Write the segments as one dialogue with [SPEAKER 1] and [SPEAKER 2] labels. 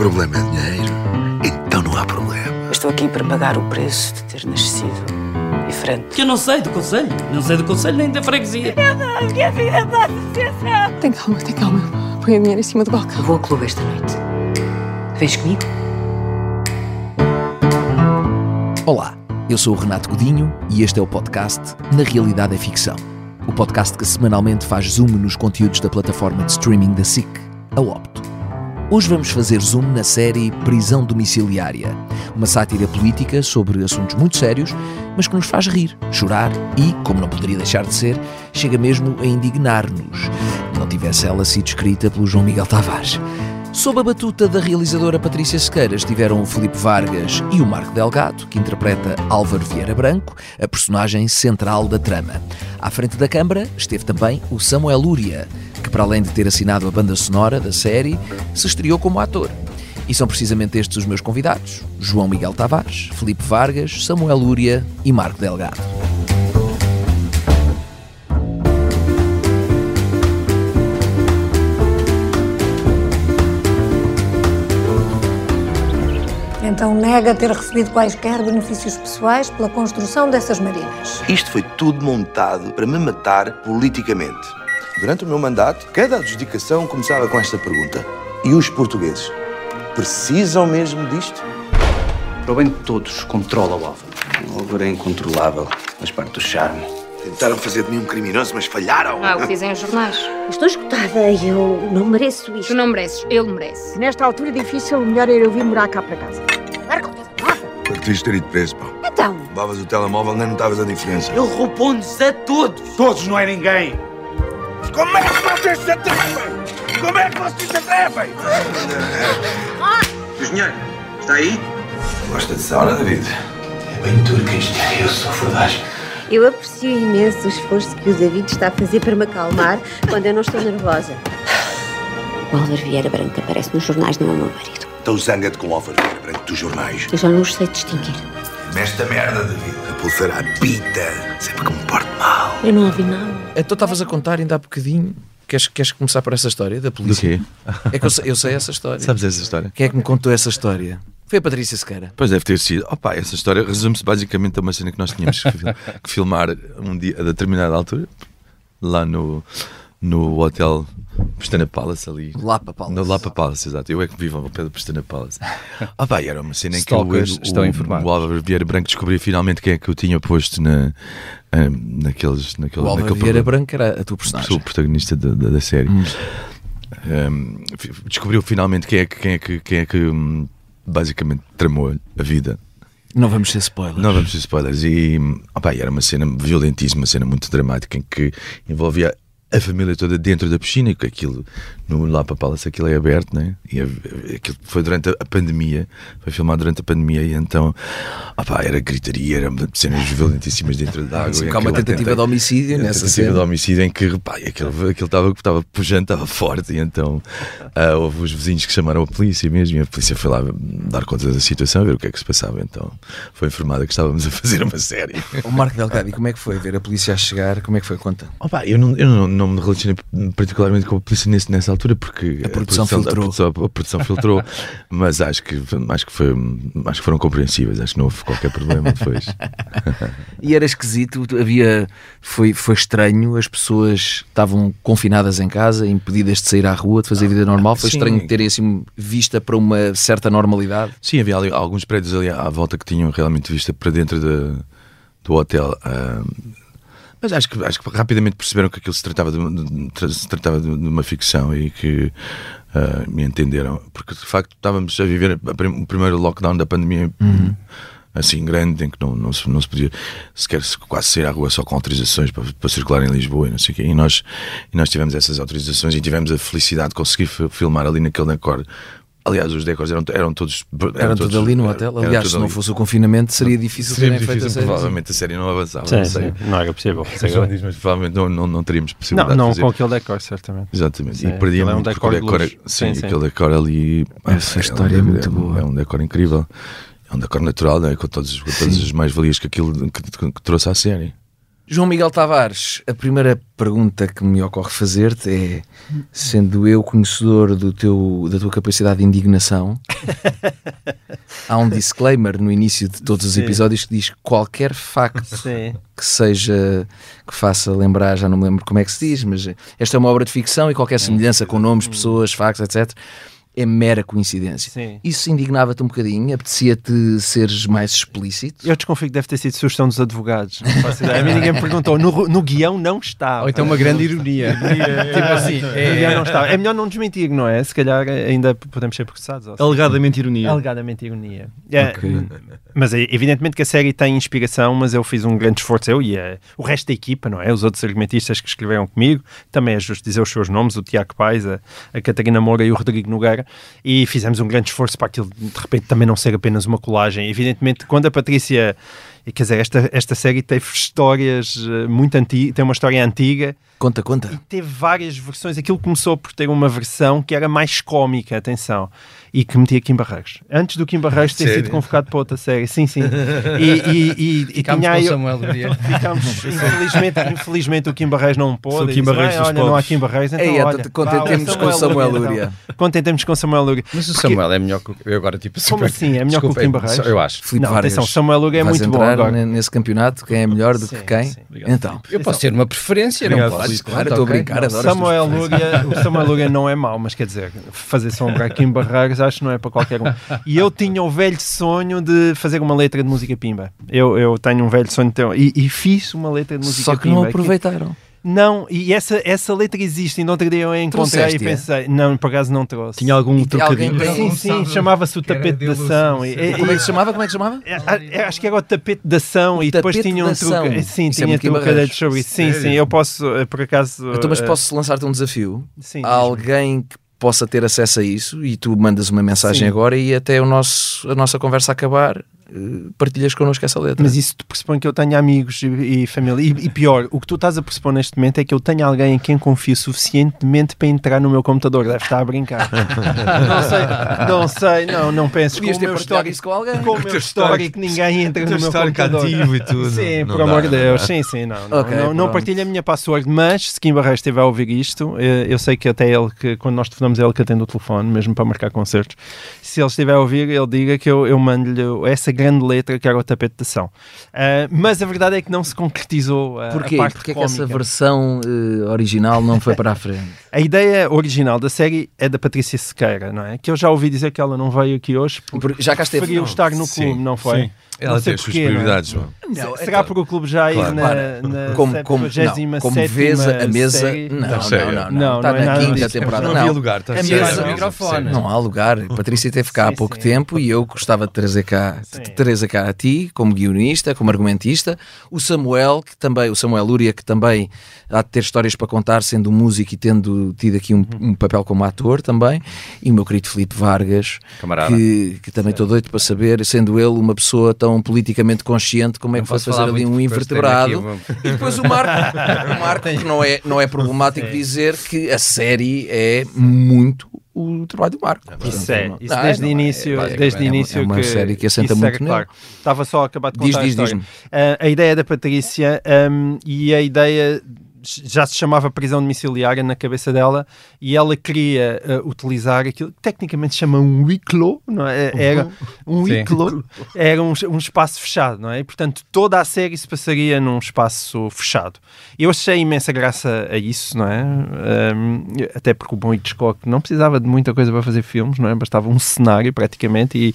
[SPEAKER 1] problema é dinheiro, então não há problema.
[SPEAKER 2] Estou aqui para pagar o preço de ter nascido diferente.
[SPEAKER 3] Que eu não sei do conselho. Não sei do conselho nem da freguesia.
[SPEAKER 2] Minha vida está sucessão.
[SPEAKER 4] Tem calma, tem calma. Põe a dinheiro em cima do balcão.
[SPEAKER 2] Vou ao clube esta noite. Vens comigo?
[SPEAKER 5] Olá, eu sou o Renato Godinho e este é o podcast Na Realidade é Ficção. O podcast que semanalmente faz zoom nos conteúdos da plataforma de streaming da SIC, a Opto. Hoje vamos fazer zoom na série Prisão Domiciliária, uma sátira política sobre assuntos muito sérios, mas que nos faz rir, chorar e, como não poderia deixar de ser, chega mesmo a indignar-nos. Não tivesse ela sido escrita pelo João Miguel Tavares. Sob a batuta da realizadora Patrícia Sequeira estiveram o Filipe Vargas e o Marco Delgado, que interpreta Álvaro Vieira Branco, a personagem central da trama. À frente da câmara esteve também o Samuel Lúria, que para além de ter assinado a banda sonora da série, se estreou como ator. E são precisamente estes os meus convidados: João Miguel Tavares, Filipe Vargas, Samuel Lúria e Marco Delgado.
[SPEAKER 6] Então nega ter recebido quaisquer benefícios pessoais pela construção dessas marinas.
[SPEAKER 1] Isto foi tudo montado para me matar politicamente. Durante o meu mandato, cada adjudicação começava com esta pergunta: E os portugueses? Precisam mesmo disto?
[SPEAKER 7] Para o bem de todos, controla o Álvaro. O Álvaro é incontrolável, faz parte do charme.
[SPEAKER 1] Tentaram fazer de mim um criminoso, mas falharam.
[SPEAKER 8] Ah, o que dizem os jornais.
[SPEAKER 9] Estou esgotada e eu não mereço isto.
[SPEAKER 8] Tu não mereces, ele merece.
[SPEAKER 10] Nesta altura difícil, o melhor era eu vir morar cá para casa.
[SPEAKER 1] Devias ter ido preso, pá.
[SPEAKER 9] Então,
[SPEAKER 1] Levavas o telemóvel, nem notavas a diferença.
[SPEAKER 3] Ele roubou-nos a todos.
[SPEAKER 7] Todos não é ninguém!
[SPEAKER 1] Como é que vocês se atrevem? Como é que vocês se atrevem?
[SPEAKER 7] Engenheiro, está aí?
[SPEAKER 1] Gosta de sauna, David?
[SPEAKER 7] É bem turco isto. Eu sou fodagem.
[SPEAKER 9] eu aprecio imenso o esforço que o David está a fazer para me acalmar quando eu não estou nervosa. O Álvaro Vieira Branco aparece nos jornais, não é o meu marido.
[SPEAKER 1] Então zanga-te com o Álvaro Vieira Branco dos jornais.
[SPEAKER 9] Eu já não os sei distinguir.
[SPEAKER 1] Nesta merda, David. A pulseira apita, sempre que me porto mal.
[SPEAKER 9] Eu não ouvi nada.
[SPEAKER 5] Então estavas a contar ainda há bocadinho. Queres, queres começar por essa história da polícia?
[SPEAKER 11] quê?
[SPEAKER 5] É que eu sei, eu sei essa história.
[SPEAKER 11] Sabes essa história?
[SPEAKER 5] Quem é que me contou essa história? Foi a Patrícia Sequeira.
[SPEAKER 11] Pois deve ter sido. Opa, essa história resume-se basicamente a uma cena que nós tínhamos que, fil- que filmar um dia a determinada altura, lá no, no hotel Pestana Palace ali.
[SPEAKER 5] Lapa Palace.
[SPEAKER 11] No Lapa Palace, exato. Eu é que vivo ao pé do Pestana Palace. Opa, e era uma cena em que o,
[SPEAKER 12] estão
[SPEAKER 11] o,
[SPEAKER 12] informados.
[SPEAKER 11] o Álvaro Vieira Branco descobria finalmente quem é que eu tinha posto na, ah, naqueles, naquele,
[SPEAKER 5] O Álvaro
[SPEAKER 11] naquele
[SPEAKER 5] Vieira. Branco era a tua personagem.
[SPEAKER 11] Sou o protagonista da, da, da série. Um, fi- descobriu finalmente quem é que, quem é que, quem é que hum, basicamente tramou a vida.
[SPEAKER 5] Não vamos ser spoilers.
[SPEAKER 11] Não vamos ter spoilers. E hum, opá, e era uma cena violentíssima, uma cena muito dramática em que envolvia a família toda dentro da piscina, e que aquilo no Lapa Palace aquilo é aberto, né? E a- aquilo foi durante a, a pandemia, foi filmado durante a pandemia, e então opá, era gritaria, era cenas violentíssimas dentro da água.
[SPEAKER 5] Sim,
[SPEAKER 11] e
[SPEAKER 5] porque há uma tentativa
[SPEAKER 11] tenta-
[SPEAKER 5] de homicídio
[SPEAKER 11] a
[SPEAKER 5] nessa
[SPEAKER 11] tentativa
[SPEAKER 5] cena.
[SPEAKER 11] de homicídio em que repá, aquilo estava estava pujante, estava forte, e então ah, houve os vizinhos que chamaram a polícia mesmo, e a polícia foi lá dar conta da situação, ver o que é que se passava. Então foi informada que estávamos a fazer uma série.
[SPEAKER 5] O Marco Delgado, e como é que foi ver a polícia a chegar? Como é que foi? Conta.
[SPEAKER 11] Opa, eu não, eu não, não me relacionei particularmente com a polícia nesse, nessa altura porque
[SPEAKER 5] A produção filtrou.
[SPEAKER 11] A produção, a produção filtrou, mas acho que, acho, que foi, acho que foram compreensíveis, acho que não houve qualquer problema depois.
[SPEAKER 5] E era esquisito, havia. Foi, foi estranho, as pessoas estavam confinadas em casa, impedidas de sair à rua, de fazer vida normal. Foi
[SPEAKER 11] Sim.
[SPEAKER 5] estranho terem assim vista para uma certa normalidade.
[SPEAKER 11] Sim, havia ali alguns prédios ali à volta que tinham realmente vista para dentro da- do hotel. ah, mas acho que, acho que rapidamente perceberam que aquilo se tratava de, de- se tratava de, uma ficção e que ah, me entenderam. Porque de facto estávamos a viver o primeiro lockdown da pandemia. Assim grande, em que não, não, se, não se podia sequer se- quase sair à rua só com autorizações para, para circular em Lisboa e não sei o quê. E nós, e nós tivemos essas autorizações e tivemos a felicidade de conseguir fi- filmar ali naquele decor. Aliás, os decors eram, eram todos.
[SPEAKER 5] Era tudo
[SPEAKER 11] todos-
[SPEAKER 5] ali no hotel. Aliás,
[SPEAKER 11] tudo
[SPEAKER 5] se não
[SPEAKER 11] ali.
[SPEAKER 5] fosse o confinamento, seria difícil
[SPEAKER 11] Seria
[SPEAKER 5] terem feito
[SPEAKER 11] difícil,
[SPEAKER 5] a série.
[SPEAKER 11] provavelmente a série não avançava.
[SPEAKER 12] Sim,
[SPEAKER 11] não
[SPEAKER 12] sim, não era possível.
[SPEAKER 11] Diz, mas provavelmente não, não, não teríamos possibilidade
[SPEAKER 12] Não, não
[SPEAKER 11] de fazer.
[SPEAKER 12] com aquele decor, certamente.
[SPEAKER 11] Exatamente.
[SPEAKER 12] Sim,
[SPEAKER 11] e
[SPEAKER 12] aquilo é um decor
[SPEAKER 11] decor,
[SPEAKER 12] luz.
[SPEAKER 11] sim,
[SPEAKER 12] Sim, sim.
[SPEAKER 11] aquele decor ali.
[SPEAKER 5] Essa
[SPEAKER 11] é
[SPEAKER 5] história é
[SPEAKER 11] um-
[SPEAKER 5] muito boa.
[SPEAKER 11] É um decor incrível. É um decor natural, né? com, todos, com todas as mais-valias que aquilo que, que- que trouxe à série.
[SPEAKER 5] João Miguel Tavares, a primeira pergunta que me ocorre fazer-te é, sendo eu conhecedor do teu, da tua capacidade de indignação, há um disclaimer no início de todos os episódios que diz qualquer facto
[SPEAKER 12] Sim.
[SPEAKER 5] que seja, que faça lembrar, já não me lembro como é que se diz, mas esta é uma obra de ficção e qualquer semelhança com nomes, pessoas, factos, etc., é mera coincidência.
[SPEAKER 12] Sim.
[SPEAKER 5] Isso indignava-te um bocadinho? Apetecia-te seres mais explícito?
[SPEAKER 12] Eu desconfio que deve ter sido sugestão dos advogados. Não faço ideia. A mim ninguém me perguntou. No, no guião não está.
[SPEAKER 13] Ou então uma grande ironia. tipo assim,
[SPEAKER 12] No
[SPEAKER 13] é-
[SPEAKER 12] guião não está. É melhor não desmentir, não é? Se calhar ainda podemos ser processados. ou assim.
[SPEAKER 13] Alegadamente ironia.
[SPEAKER 12] Alegadamente ironia. É,
[SPEAKER 5] Ok.
[SPEAKER 12] Mas é, evidentemente que a série tem inspiração, mas eu fiz um grande esforço, eu e a- o resto da equipa, não é? Os outros argumentistas que escreveram comigo, também é justo dizer os seus nomes, o Tiago Pais, a, a Catarina Moura e o Rodrigo Nogueira, e fizemos um grande esforço para aquilo de repente também não ser apenas uma colagem. Evidentemente, quando a Patrícia, quer dizer, esta, esta série teve histórias eh, muito antigas, tem uma história antiga,
[SPEAKER 5] Conta, conta.
[SPEAKER 12] teve várias versões. Aquilo começou por ter uma versão que era mais cómica, atenção, e que metia Kim Barreiros. Antes do Kim Barreiros ter
[SPEAKER 13] Sério?
[SPEAKER 12] sido convocado para outra série, sim, sim. E, e, e, e
[SPEAKER 13] Ficámos
[SPEAKER 12] tinha
[SPEAKER 13] com
[SPEAKER 12] aí-
[SPEAKER 13] o Samuel Luria.
[SPEAKER 12] Ficámos, infelizmente, infelizmente o Kim Barreiros não pôde. E
[SPEAKER 13] Kim
[SPEAKER 12] disse,
[SPEAKER 13] Barreiros
[SPEAKER 12] "Bem,
[SPEAKER 13] dos
[SPEAKER 12] olha, não há
[SPEAKER 13] pobres."
[SPEAKER 12] Kim Barreiros, então
[SPEAKER 5] Ei,
[SPEAKER 12] olha.
[SPEAKER 5] então contentemos com o Samuel
[SPEAKER 12] então.
[SPEAKER 5] Luria.
[SPEAKER 12] Contentemos com o Samuel Luria.
[SPEAKER 13] Mas o
[SPEAKER 12] Porque-
[SPEAKER 13] Samuel é melhor que o... Eu agora, tipo...
[SPEAKER 12] Como
[SPEAKER 13] super-
[SPEAKER 12] assim? É melhor que o Kim Barreiros?
[SPEAKER 13] Eu acho.
[SPEAKER 12] Não, atenção, Samuel Luria é muito bom agora.
[SPEAKER 5] ne- nesse campeonato? Quem é melhor do que quem? Então,
[SPEAKER 13] Eu posso ter uma preferência, não posso?
[SPEAKER 5] Filipe. Claro, estou a
[SPEAKER 13] ok.
[SPEAKER 5] brincar, adoro
[SPEAKER 12] Samuel Luria, o Samuel Luria não é mau, mas quer dizer, fazer sombra aqui em Barreiros acho que não é para qualquer um. E eu tinha o velho sonho de fazer uma letra de música pimba. Eu, eu tenho um velho sonho de ter, e, e fiz uma letra de música
[SPEAKER 5] só que
[SPEAKER 12] pimba.
[SPEAKER 5] não aproveitaram.
[SPEAKER 12] Não, e essa, essa letra existe. E no outro dia eu a encontrei
[SPEAKER 5] Trouxeste-a?
[SPEAKER 12] e pensei, não, por acaso não trouxe.
[SPEAKER 13] Tinha algum
[SPEAKER 5] alguém
[SPEAKER 13] trocadilho?
[SPEAKER 5] tem-
[SPEAKER 12] Sim, sim, chamava-se o tapete de
[SPEAKER 13] dele,
[SPEAKER 12] ação. E- e-
[SPEAKER 5] Como é que se chamava? Como é que se chamava?
[SPEAKER 12] é, é, acho que era o tapete de ação e depois tinha um truque. Sim,
[SPEAKER 5] Isso é
[SPEAKER 12] tinha
[SPEAKER 5] Barreiros.
[SPEAKER 12] sobre isso. Sim, sim, eu posso, eh, por acaso.
[SPEAKER 5] Então, mas
[SPEAKER 12] eh,
[SPEAKER 5] posso lançar-te um desafio?
[SPEAKER 12] Sim,
[SPEAKER 5] Há
[SPEAKER 12] diz-me.
[SPEAKER 5] alguém que possa ter acesso a isso e tu mandas uma mensagem
[SPEAKER 12] Sim.
[SPEAKER 5] agora e até o nosso, a nossa conversa acabar, partilhas connosco essa letra.
[SPEAKER 12] Mas isso pressupõe que eu tenha amigos e, e família. E, e pior, o que tu estás a pressupor neste momento é que eu tenha alguém em quem confio suficientemente para entrar no meu computador. Deve estar a brincar. não sei, não sei, não, não.
[SPEAKER 5] Podias
[SPEAKER 12] com
[SPEAKER 5] ter
[SPEAKER 12] o meu
[SPEAKER 5] partilhado
[SPEAKER 12] histórico,
[SPEAKER 5] isso com alguém.
[SPEAKER 12] com o meu histórico, ninguém entra no meu computador.
[SPEAKER 13] ativo e tudo.
[SPEAKER 12] Sim,
[SPEAKER 13] Não
[SPEAKER 12] por
[SPEAKER 13] dá,
[SPEAKER 12] amor de Deus. Sim, sim, não. Não,
[SPEAKER 5] Ok,
[SPEAKER 12] não, não partilha a minha password, mas se Kim Barreiros estiver a ouvir isto, eh, eu sei que até ele, que quando nós telefonamos, é ele que atende o telefone, mesmo para marcar concertos. Se ele estiver a ouvir, ele diga que eu, eu mando-lhe essa grande letra que era o tapete de ação. Ah, mas a verdade é que não se concretizou a, a
[SPEAKER 5] Porquê?
[SPEAKER 12] parte
[SPEAKER 5] Porque é que essa versão eh, original não foi para a frente?
[SPEAKER 12] A ideia original da série é da Patrícia Sequeira, não é? Que eu já ouvi dizer que ela não veio aqui hoje porque
[SPEAKER 5] Porque já cá esteve.
[SPEAKER 12] preferiu estar no
[SPEAKER 13] Sim,
[SPEAKER 12] clube, não foi?
[SPEAKER 13] sim.
[SPEAKER 11] Ela
[SPEAKER 12] Não
[SPEAKER 11] tem as suas
[SPEAKER 12] não é?
[SPEAKER 11] prioridades, João.
[SPEAKER 5] Não,
[SPEAKER 12] Se- Será por o clube já
[SPEAKER 11] Claro.
[SPEAKER 12] na, na
[SPEAKER 5] Como, como, não,
[SPEAKER 12] 77ª
[SPEAKER 5] como vês, a mesa.
[SPEAKER 12] série?
[SPEAKER 5] Não, não, não, não,
[SPEAKER 12] Não,
[SPEAKER 5] Está
[SPEAKER 12] não é
[SPEAKER 5] na quinta temporada.
[SPEAKER 11] Não
[SPEAKER 5] Não,
[SPEAKER 11] havia lugar, está
[SPEAKER 5] a mesa.
[SPEAKER 13] microfone.
[SPEAKER 5] Não há lugar. A Patrícia teve cá há pouco
[SPEAKER 12] sim.
[SPEAKER 5] tempo e eu gostava de trazer cá, de trazer cá a ti, como guionista, como argumentista. O Samuel, que também, o Samuel Lúria, que também há de ter histórias para contar, sendo músico e tendo tido aqui um, um papel como ator também. E o meu querido Filipe Vargas,
[SPEAKER 13] Camarada.
[SPEAKER 5] que, que também estou doido para saber, sendo ele uma pessoa tão politicamente consciente, como é que
[SPEAKER 13] posso
[SPEAKER 5] fazer ali um invertebrado. E depois o Marco, o Marco que não é, não é problemático dizer que a série é muito o trabalho do Marco.
[SPEAKER 12] Isso é,
[SPEAKER 5] Portanto,
[SPEAKER 12] isso
[SPEAKER 5] não-
[SPEAKER 12] desde
[SPEAKER 5] não,
[SPEAKER 12] o
[SPEAKER 5] é-
[SPEAKER 12] início,
[SPEAKER 5] é-
[SPEAKER 12] desde
[SPEAKER 5] é uma-
[SPEAKER 12] início
[SPEAKER 5] é uma
[SPEAKER 12] que
[SPEAKER 5] série que assenta muito nele.
[SPEAKER 12] claro. Estava só a acabar de
[SPEAKER 5] Diz,
[SPEAKER 12] contar
[SPEAKER 5] diz,
[SPEAKER 12] a história.
[SPEAKER 5] diz-me.
[SPEAKER 12] Ah, a ideia da Patrícia um, e a ideia já se chamava prisão domiciliária na cabeça dela e ela queria ah, utilizar aquilo que tecnicamente se chama um huis-clos, não é? Era um
[SPEAKER 13] Sim.
[SPEAKER 12] huis-clos, era um, um espaço fechado, não é? E, portanto, toda a série se passaria num espaço fechado. Eu achei imensa graça a isso, não é? Um, até porque o bom Hitchcock não precisava de muita coisa para fazer filmes, não é? Bastava um cenário praticamente e,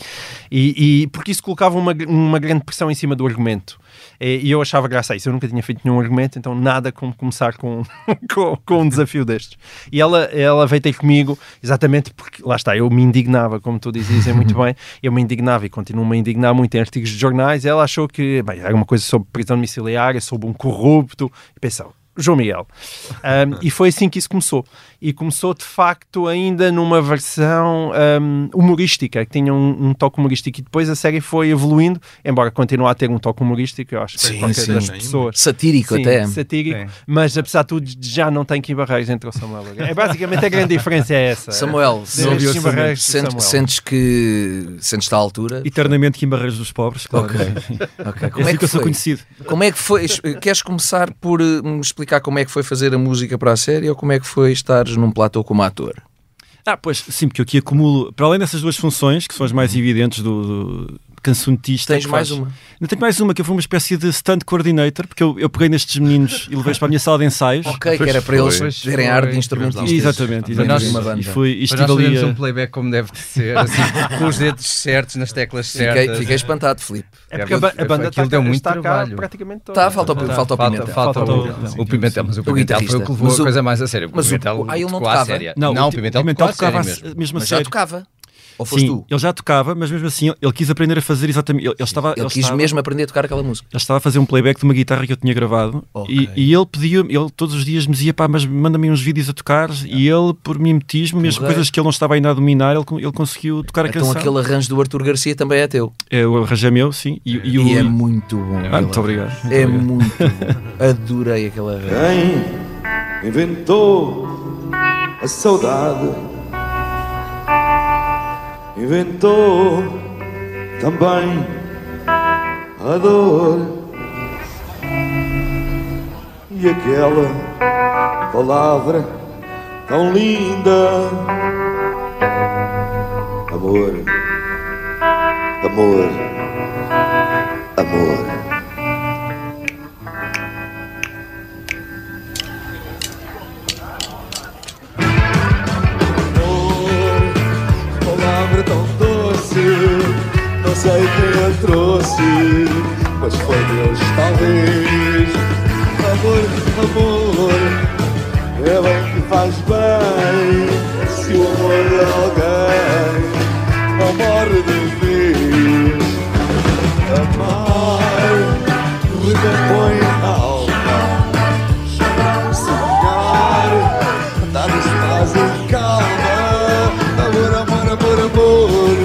[SPEAKER 12] e, e porque isso colocava uma, uma grande pressão em cima do argumento. E, e eu achava graça a isso. Eu nunca tinha feito nenhum argumento, então nada como começar com, com, com um desafio destes. E ela, ela veio ter comigo exatamente porque, lá está, eu me indignava, como tu dizias é muito bem, eu me indignava e continuo-me a indignar muito em artigos de jornais. Ela achou que bem, era uma coisa sobre prisão domiciliária, sobre um corrupto, e pensou. João Miguel. Um, e foi assim que isso começou. E começou de facto ainda numa versão um, humorística, que tinha um, um, toque humorístico. E depois a série foi evoluindo, embora continue a ter um toque humorístico, eu acho que
[SPEAKER 5] Sim,
[SPEAKER 12] qualquer
[SPEAKER 5] sim.
[SPEAKER 12] das pessoas.
[SPEAKER 5] Satírico
[SPEAKER 12] Sim,
[SPEAKER 5] até.
[SPEAKER 12] Satírico,
[SPEAKER 13] Sim.
[SPEAKER 12] mas apesar de tudo já não tem Kim Barreiros entre o Samuel. É basicamente a grande diferença é essa.
[SPEAKER 5] Samuel, sentes,
[SPEAKER 12] Kim Barreiros
[SPEAKER 5] sentes,
[SPEAKER 12] Samuel.
[SPEAKER 5] sentes que sentes-te à altura?
[SPEAKER 14] Eternamente Kim Barreiros dos pobres, claro.
[SPEAKER 5] Ok. Ok.
[SPEAKER 14] É
[SPEAKER 5] Como é
[SPEAKER 14] assim
[SPEAKER 5] que
[SPEAKER 14] que eu sou
[SPEAKER 5] foi?
[SPEAKER 14] conhecido.
[SPEAKER 5] Como é que foi? Queres começar por me explicar como é que foi fazer a música para a série ou como é que foi estares num platô como ator?
[SPEAKER 14] Ah, pois, sim, porque eu aqui acumulo, para além dessas duas funções, que são as mais evidentes do, do cancionetista.
[SPEAKER 5] Tens mais
[SPEAKER 14] faz-
[SPEAKER 5] uma?
[SPEAKER 14] Não tenho mais uma, que eu fui uma espécie de stunt coordinator, porque eu, eu peguei nestes meninos e levei-os para a minha sala de ensaios.
[SPEAKER 5] Ok, que era para eles terem ar de instrumentistas.
[SPEAKER 14] Exatamente, exatamente.
[SPEAKER 5] uma banda.
[SPEAKER 14] E foi, e estive
[SPEAKER 13] nós
[SPEAKER 14] ali a-
[SPEAKER 13] um playback como deve de ser, assim, com os dedos certos, nas teclas certas.
[SPEAKER 5] Fiquei, fiquei espantado, Filipe.
[SPEAKER 12] É porque a, a banda está,
[SPEAKER 13] deu muito
[SPEAKER 12] está cá
[SPEAKER 13] trabalho.
[SPEAKER 12] praticamente toda.
[SPEAKER 5] Tá, falta, o- falta o Pimentel.
[SPEAKER 13] Falta,
[SPEAKER 12] Falta
[SPEAKER 13] o, Pimentel, mas o Pimentel foi o que levou
[SPEAKER 5] Mas
[SPEAKER 13] a
[SPEAKER 5] o-
[SPEAKER 13] coisa mais a sério. O
[SPEAKER 5] mas o-
[SPEAKER 13] Pimentel
[SPEAKER 5] ah, ele não
[SPEAKER 13] tocou à
[SPEAKER 5] tocava?
[SPEAKER 13] séria.
[SPEAKER 14] Não, o
[SPEAKER 13] Pimentel séria mesmo.
[SPEAKER 14] mesmo a
[SPEAKER 5] Mas já
[SPEAKER 14] sério.
[SPEAKER 5] tocava? Ou foste
[SPEAKER 14] Sim,
[SPEAKER 5] tu?
[SPEAKER 14] ele já tocava, mas mesmo assim ele quis aprender a fazer exatamente. Ele, ele estava,
[SPEAKER 5] Ele quis
[SPEAKER 14] estava-
[SPEAKER 5] mesmo aprender a tocar aquela música.
[SPEAKER 14] Ele estava a fazer um playback de uma guitarra que eu tinha gravado
[SPEAKER 5] Ok.
[SPEAKER 14] e, e ele pediu, ele todos os dias me dizia, pá, mas manda-me uns vídeos a tocar e ele, por mimetismo, mesmo
[SPEAKER 5] Porreiro.
[SPEAKER 14] coisas que ele não estava ainda a dominar, ele, ele conseguiu tocar a
[SPEAKER 5] Então
[SPEAKER 14] canção.
[SPEAKER 5] aquele arranjo do Arthur Garcia também é teu.
[SPEAKER 14] É o arranjo é meu, sim. E, e, o,
[SPEAKER 5] E é muito bom.
[SPEAKER 14] Ah, muito obrigado. muito
[SPEAKER 5] É
[SPEAKER 14] obrigado.
[SPEAKER 5] muito bom. Adorei aquele arranjo.
[SPEAKER 1] Quem inventou a saudade inventou também a dor. E aquela palavra tão linda amor amor amor a trouxe Mas foi Deus talvez. Amor, amor É bem que faz bem. Se o amor de alguém Não morre de vez Amar Recompõe a alma. Sonhar Andar nos paz em calma. Amor, amor, amor, amor.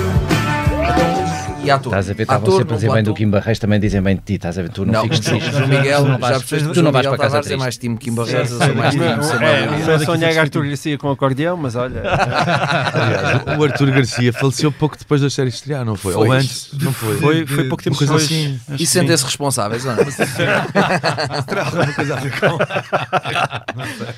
[SPEAKER 5] E ator?
[SPEAKER 13] Estás a ver, estavam
[SPEAKER 5] Ator
[SPEAKER 13] sempre a dizer bem do? Kim Barreiros, também dizem bem de ti, estás a ver, tu não,
[SPEAKER 5] Não,
[SPEAKER 13] fiques
[SPEAKER 5] o
[SPEAKER 13] triste.
[SPEAKER 5] João Miguel,
[SPEAKER 13] tu não
[SPEAKER 5] já
[SPEAKER 13] vais,
[SPEAKER 5] o
[SPEAKER 13] tu não vais para casa
[SPEAKER 5] é
[SPEAKER 13] triste.
[SPEAKER 5] mais time Kim Barreiros, eu sou mais time Samuel
[SPEAKER 12] É, sonhar Arthur Garcia com acordeão, mas olha.
[SPEAKER 11] Aliás, o Arthur Garcia faleceu pouco depois da série estrear, não foi? Ou antes? Não foi?
[SPEAKER 14] Foi, foi pouco tempo depois.
[SPEAKER 11] assim.
[SPEAKER 14] acho
[SPEAKER 5] E sentem-se responsáveis, não é?
[SPEAKER 11] Terá alguma coisa a ver com.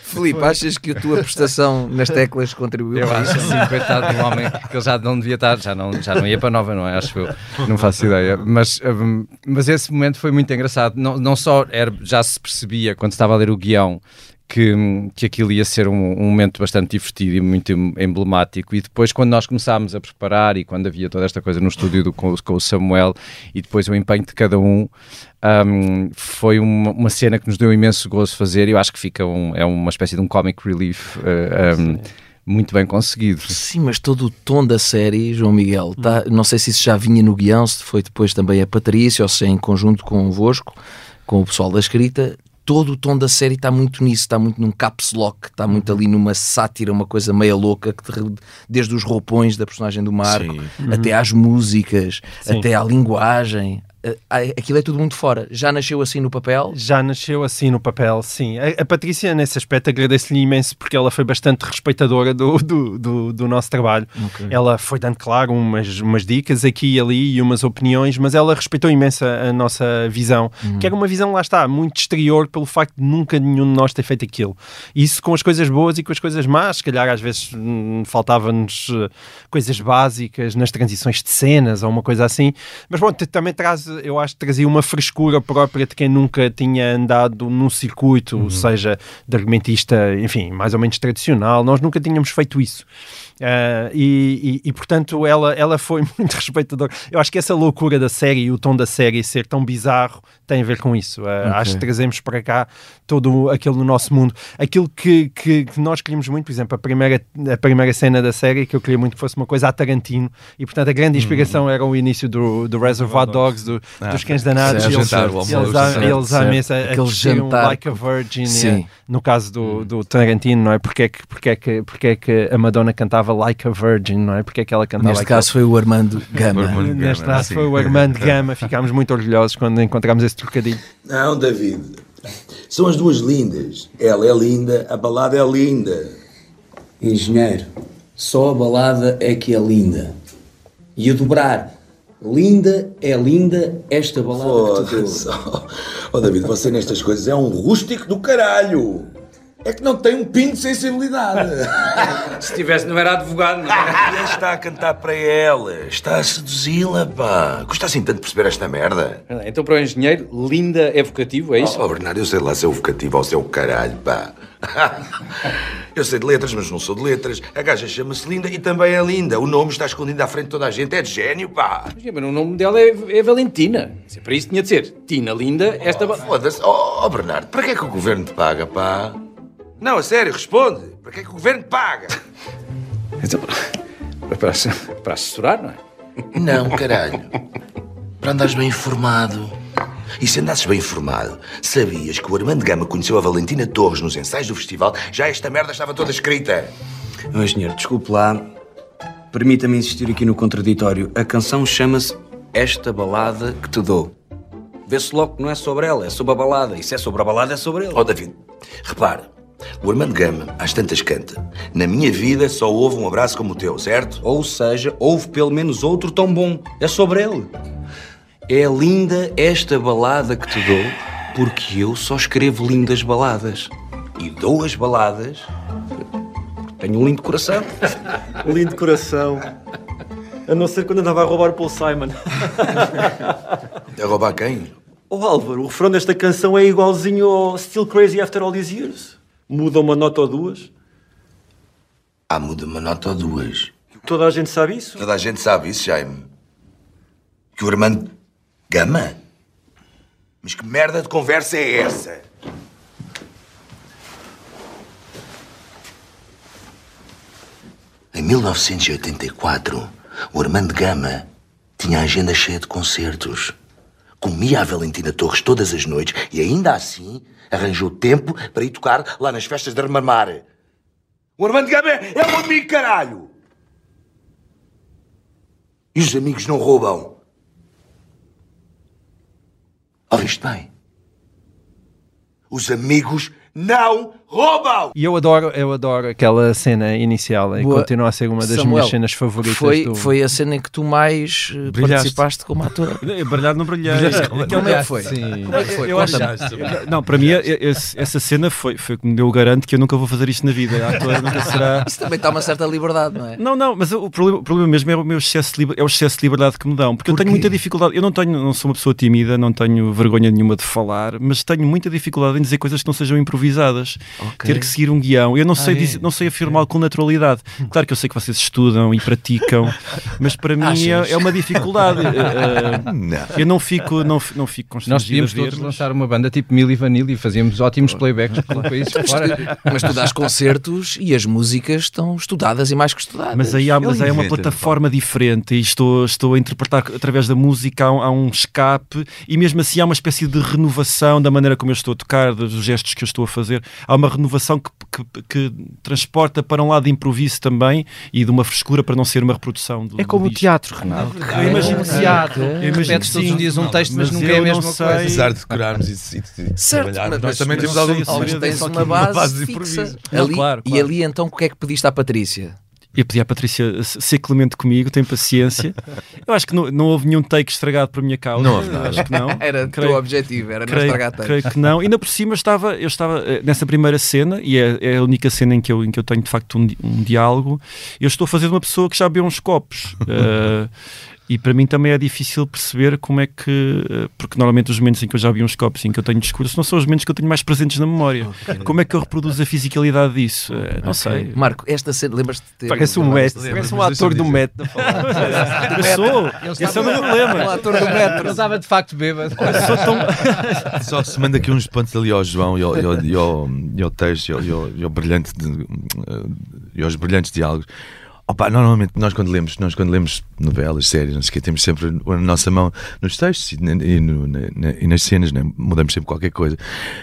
[SPEAKER 5] Filipe, achas que a tua prestação nas teclas contribuiu
[SPEAKER 13] Eu
[SPEAKER 5] para
[SPEAKER 13] acho
[SPEAKER 5] isso?
[SPEAKER 13] assim, coitado do homem, que ele já não devia estar, já não, já não ia para nova, não é? Acho eu, não faço ideia. Mas, hum, mas esse momento foi muito engraçado. Não, não só era, já se percebia quando estava a ler o guião que, hum, que aquilo ia ser um, um momento bastante divertido e muito em- emblemático. E depois, quando nós começámos a preparar e quando havia toda esta coisa no estúdio do, com, com o Samuel e depois o empenho de cada um, hum, foi uma, uma cena que nos deu imenso gozo fazer. Eu acho que fica um, é uma espécie de um comic relief. eh, hum, muito bem conseguido.
[SPEAKER 5] Sim, mas todo o tom da série, João Miguel, tá, não sei se isso já vinha no guião, se foi depois também a Patrícia ou se é em conjunto convosco, com o pessoal da escrita. Todo o tom da série está muito nisso, está muito num caps lock, está muito ali numa sátira, uma coisa meia louca, que te- desde os roupões da personagem do Marco,
[SPEAKER 11] Sim.
[SPEAKER 5] até às músicas,
[SPEAKER 12] Sim.
[SPEAKER 5] até à linguagem. Eh, ah, Aquilo é tudo muito fora. Já nasceu assim no papel?
[SPEAKER 12] Já nasceu assim no papel, sim. A, a Patrícia, nesse aspecto, agradeço-lhe imenso porque ela foi bastante respeitadora do, do, do, do nosso trabalho.
[SPEAKER 5] Ok.
[SPEAKER 12] Ela foi dando, claro, umas, umas dicas aqui e ali e umas opiniões, mas ela respeitou imenso a, a nossa visão, que era uma visão, lá está, muito exterior pelo facto de nunca nenhum de nós ter feito aquilo. Isso com as coisas boas e com as coisas más, se calhar às vezes hum, faltava-nos eh, coisas básicas nas transições de cenas ou uma coisa assim, mas bom, também traz, eu acho que trazia uma frescura própria de quem nunca tinha andado num circuito, seja de argumentista, enfim, mais ou menos tradicional, nós nunca tínhamos feito isso. Ah, e, e- e, portanto ela, ela foi muito respeitadora. Eu acho que essa loucura da série e o tom da série ser tão bizarro tem a ver com isso. Ah,
[SPEAKER 5] Ok.
[SPEAKER 12] Acho que trazemos para cá todo aquele no nosso mundo. Aquilo que, que, que nós queríamos muito, por exemplo, a primeira, a primeira cena da série, que eu queria muito que fosse uma coisa a Tarantino, e portanto a grande inspiração era o início do, do Reservoir Dogs, do,
[SPEAKER 11] Ah,
[SPEAKER 12] dos cães danados.
[SPEAKER 11] sim,
[SPEAKER 12] e eles,
[SPEAKER 11] jantar,
[SPEAKER 12] eles,
[SPEAKER 11] certo,
[SPEAKER 12] eles à mesa a
[SPEAKER 5] Aquele
[SPEAKER 12] discutir um
[SPEAKER 5] jantar
[SPEAKER 12] Like a Virgin,
[SPEAKER 5] Sim.
[SPEAKER 12] é, no caso do, do Tarantino, não é? Porque é, que, porque, é que, porque é que a Madonna cantava Like a Virgin, não é? Porque é que ela cantava
[SPEAKER 5] Neste
[SPEAKER 12] aquilo?
[SPEAKER 5] caso foi o Armando Gama.
[SPEAKER 12] Neste caso foi o Armando Gama, ficámos muito orgulhosos quando encontramos esse trocadilho.
[SPEAKER 15] Não, David. São as duas lindas. Ela é linda, a balada é linda.
[SPEAKER 16] Engenheiro, só a balada é que é linda. E a dobrar, linda é linda esta balada que te dou.
[SPEAKER 15] Foda-se. Oh, David, você nestas coisas é um rústico do caralho. É que não tem um pingo de sensibilidade.
[SPEAKER 7] Se tivesse, não era advogado, não é?
[SPEAKER 15] Ele está a cantar para ela. Está a seduzi-la, pá. Custa assim tanto perceber esta merda.
[SPEAKER 7] Então, para o engenheiro, linda é vocativo, é isso?
[SPEAKER 15] Oh, Bernardo, eu sei lá se é o vocativo ou se é o caralho, pá. Eu sei de letras, mas não sou de letras. A gaja chama-se Linda e também é linda. O nome está escondido à frente de toda a gente. É de gênio, pá.
[SPEAKER 7] Mas, mas o nome dela é, é Valentina. Se é para isso tinha de ser. Tina Linda, esta... ba-
[SPEAKER 15] Foda-se. Oh, oh, Bernardo, para que é que o governo te paga, pá? Não, a sério, responde. Para que é que o governo paga?
[SPEAKER 7] Então, para, para assessorar, não é?
[SPEAKER 15] Não, caralho. Para andares bem informado. E se andasses bem informado, sabias que o Armando Gama conheceu a Valentina Torres nos ensaios do festival, já esta merda estava toda escrita.
[SPEAKER 7] Meu engenheiro, desculpe lá. Permita-me insistir aqui no contraditório. A canção chama-se Esta Balada que Te Dou. Vê-se logo que não é sobre ela, é sobre a balada. E se é sobre a balada, é sobre ele.
[SPEAKER 15] Ó, David, repare. O Armando Gama, às tantas canta. Na minha vida só houve um abraço como o teu, certo?
[SPEAKER 7] Ou seja, houve pelo menos outro tão bom. É sobre ele. É linda esta balada que te dou, porque eu só escrevo lindas baladas. E dou as baladas tenho um lindo coração.
[SPEAKER 14] Lindo coração. A não ser quando andava a roubar o Paul Simon.
[SPEAKER 15] A roubar quem?
[SPEAKER 14] Oh Álvaro, o refrão desta canção é igualzinho ao Still Crazy After All These Years. Muda uma nota ou duas.
[SPEAKER 15] Ah, muda uma nota ou duas.
[SPEAKER 14] Toda a gente sabe isso.
[SPEAKER 15] Toda a gente sabe isso, Jaime. Que o Armando Gama? Mas que merda de conversa é essa? Em 1984, o Armando Gama tinha a agenda cheia de concertos. Comia a Valentina Torres todas as noites e ainda assim arranjou tempo para ir tocar lá nas festas de Armamar. O Armando Gama é um amigo, caralho! E os amigos não roubam. Ouviste bem? Os amigos não roubam!
[SPEAKER 12] E eu adoro, eu adoro aquela cena inicial e
[SPEAKER 5] Boa.
[SPEAKER 12] continua a ser uma das
[SPEAKER 5] Samuel,
[SPEAKER 12] minhas cenas favoritas
[SPEAKER 5] Foi,
[SPEAKER 12] do...
[SPEAKER 5] foi a cena em que tu mais eh,
[SPEAKER 14] Brilhaste.
[SPEAKER 5] participaste como ator.
[SPEAKER 14] Eu brilhar não brilhei.
[SPEAKER 5] Brilhaste. Como é que
[SPEAKER 14] Brilhaste,
[SPEAKER 5] foi?
[SPEAKER 14] sim.
[SPEAKER 5] Como é que foi?
[SPEAKER 14] Eu acho-. Não, para mim, é- esse- essa cena foi, foi que me deu o garanto que eu nunca vou fazer isto na vida. A ator nunca será.
[SPEAKER 5] Isso também está uma certa liberdade, não é?
[SPEAKER 14] Não, não, mas o problema, o problema mesmo é o meu excesso de, é o excesso de liberdade que me dão. Porque eu tenho muita dificuldade. Eu não tenho, não sou uma pessoa tímida, não tenho vergonha nenhuma de falar, mas tenho muita dificuldade em dizer coisas que não sejam improvisadas. Ter que seguir um guião. Eu não sei,
[SPEAKER 5] Ah, é?
[SPEAKER 14] dizer- não sei afirmá-lo com naturalidade. Claro que eu sei que vocês estudam e praticam, mas para mim
[SPEAKER 13] Achas?
[SPEAKER 14] é, é uma dificuldade. Eh, eh,
[SPEAKER 11] Não.
[SPEAKER 14] Eu não fico, não, não fico constrangido
[SPEAKER 13] Nós podíamos todos
[SPEAKER 14] mas-
[SPEAKER 13] lançar uma banda tipo Milli Vanilli e fazíamos ótimos playbacks pelo país fora.
[SPEAKER 5] Mas tu dás concertos e as músicas estão estudadas e mais que estudadas.
[SPEAKER 14] Mas aí, há, mas aí é uma plataforma diferente e estou, estou a interpretar através da música, há um, há um escape e mesmo assim há uma espécie de renovação da maneira como eu estou a tocar, dos gestos que eu estou a fazer. Há uma renovação que, que, que transporta para um lado de improviso também e de uma frescura para não ser uma reprodução. Do,
[SPEAKER 12] É como
[SPEAKER 14] do
[SPEAKER 12] o teatro, Renato.
[SPEAKER 14] Eu imagino sim.
[SPEAKER 13] teatro.
[SPEAKER 14] Eu imagino
[SPEAKER 13] Repetes todos os dias um texto, mas nunca é a mesma coisa.
[SPEAKER 11] Apesar de decorarmos e, e, e
[SPEAKER 5] Certo,
[SPEAKER 11] trabalharmos,
[SPEAKER 5] mas,
[SPEAKER 11] nós também
[SPEAKER 5] mas
[SPEAKER 11] temos algum
[SPEAKER 5] mas tens uma base,
[SPEAKER 11] uma base de improviso.
[SPEAKER 5] Ali,
[SPEAKER 14] claro,
[SPEAKER 5] E ali então o que é que pediste à Patrícia?
[SPEAKER 14] Eu pedi à Patrícia ser clemente comigo, tem paciência. Eu acho que não, não houve nenhum take estragado por minha causa.
[SPEAKER 11] Não houve nada.
[SPEAKER 14] Acho que não.
[SPEAKER 5] Era o teu objetivo, era não
[SPEAKER 14] creio,
[SPEAKER 5] estragar tanto.
[SPEAKER 14] creio que não. Ainda por cima estava, eu estava eh, nessa primeira cena, e é, é a única cena em que eu, em que eu tenho de facto um, um diálogo. Eu estou a fazer de uma pessoa que já bebeu uns copos. Eh, e para mim também é difícil perceber como é que. eh, Porque normalmente os momentos em que eu já vi uns copos e em que eu tenho discurso não são os momentos que eu tenho mais presentes na memória. Como é que eu reproduzo a fisicalidade disso? Eh, não sei.
[SPEAKER 5] Marco, esta cena, lembras-te de ter.
[SPEAKER 12] Parece um
[SPEAKER 5] lembras-te
[SPEAKER 12] Met,
[SPEAKER 5] de-
[SPEAKER 12] parece um ator do Met. a falar.
[SPEAKER 14] Eu sou! Esse é o meu problema.
[SPEAKER 5] Um ator do metro.
[SPEAKER 13] Ele estava de facto bêbado.
[SPEAKER 14] Sou tão-
[SPEAKER 11] Só se manda aqui uns pontos ali ao João e ao, e ao, e ao, e ao e ao, e ao- e ao brilhante de- e aos brilhantes diálogos. Opa, normalmente nós quando lemos, nós quando lemos novelas, séries, não sei o quê, temos sempre a nossa mão nos textos e, e, no, na, e nas cenas, né? mudamos sempre qualquer coisa.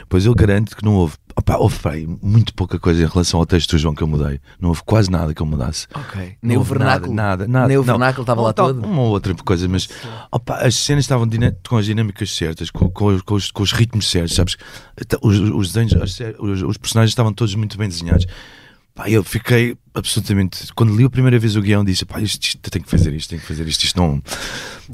[SPEAKER 11] Pois eu garanto que não houve, opa, houve pá, aí muito pouca coisa em relação ao texto do João que eu mudei. Não houve quase nada que eu mudasse.
[SPEAKER 5] Ok. Nem o vernáculo?
[SPEAKER 11] Nada, nada. nada.
[SPEAKER 5] Nem o vernáculo estava lá todo?
[SPEAKER 11] Uma ou outra coisa, mas opa, as cenas estavam com as dinâmicas certas, com, com os- com os, com os ritmos certos, sabes? Os, os desenhos, os, os personagens estavam todos muito bem desenhados. Pá, eu fiquei absolutamente. Quando li a primeira vez o guião, disse: pá, isto, isto tem que fazer isto, tem que fazer isto. Isto não.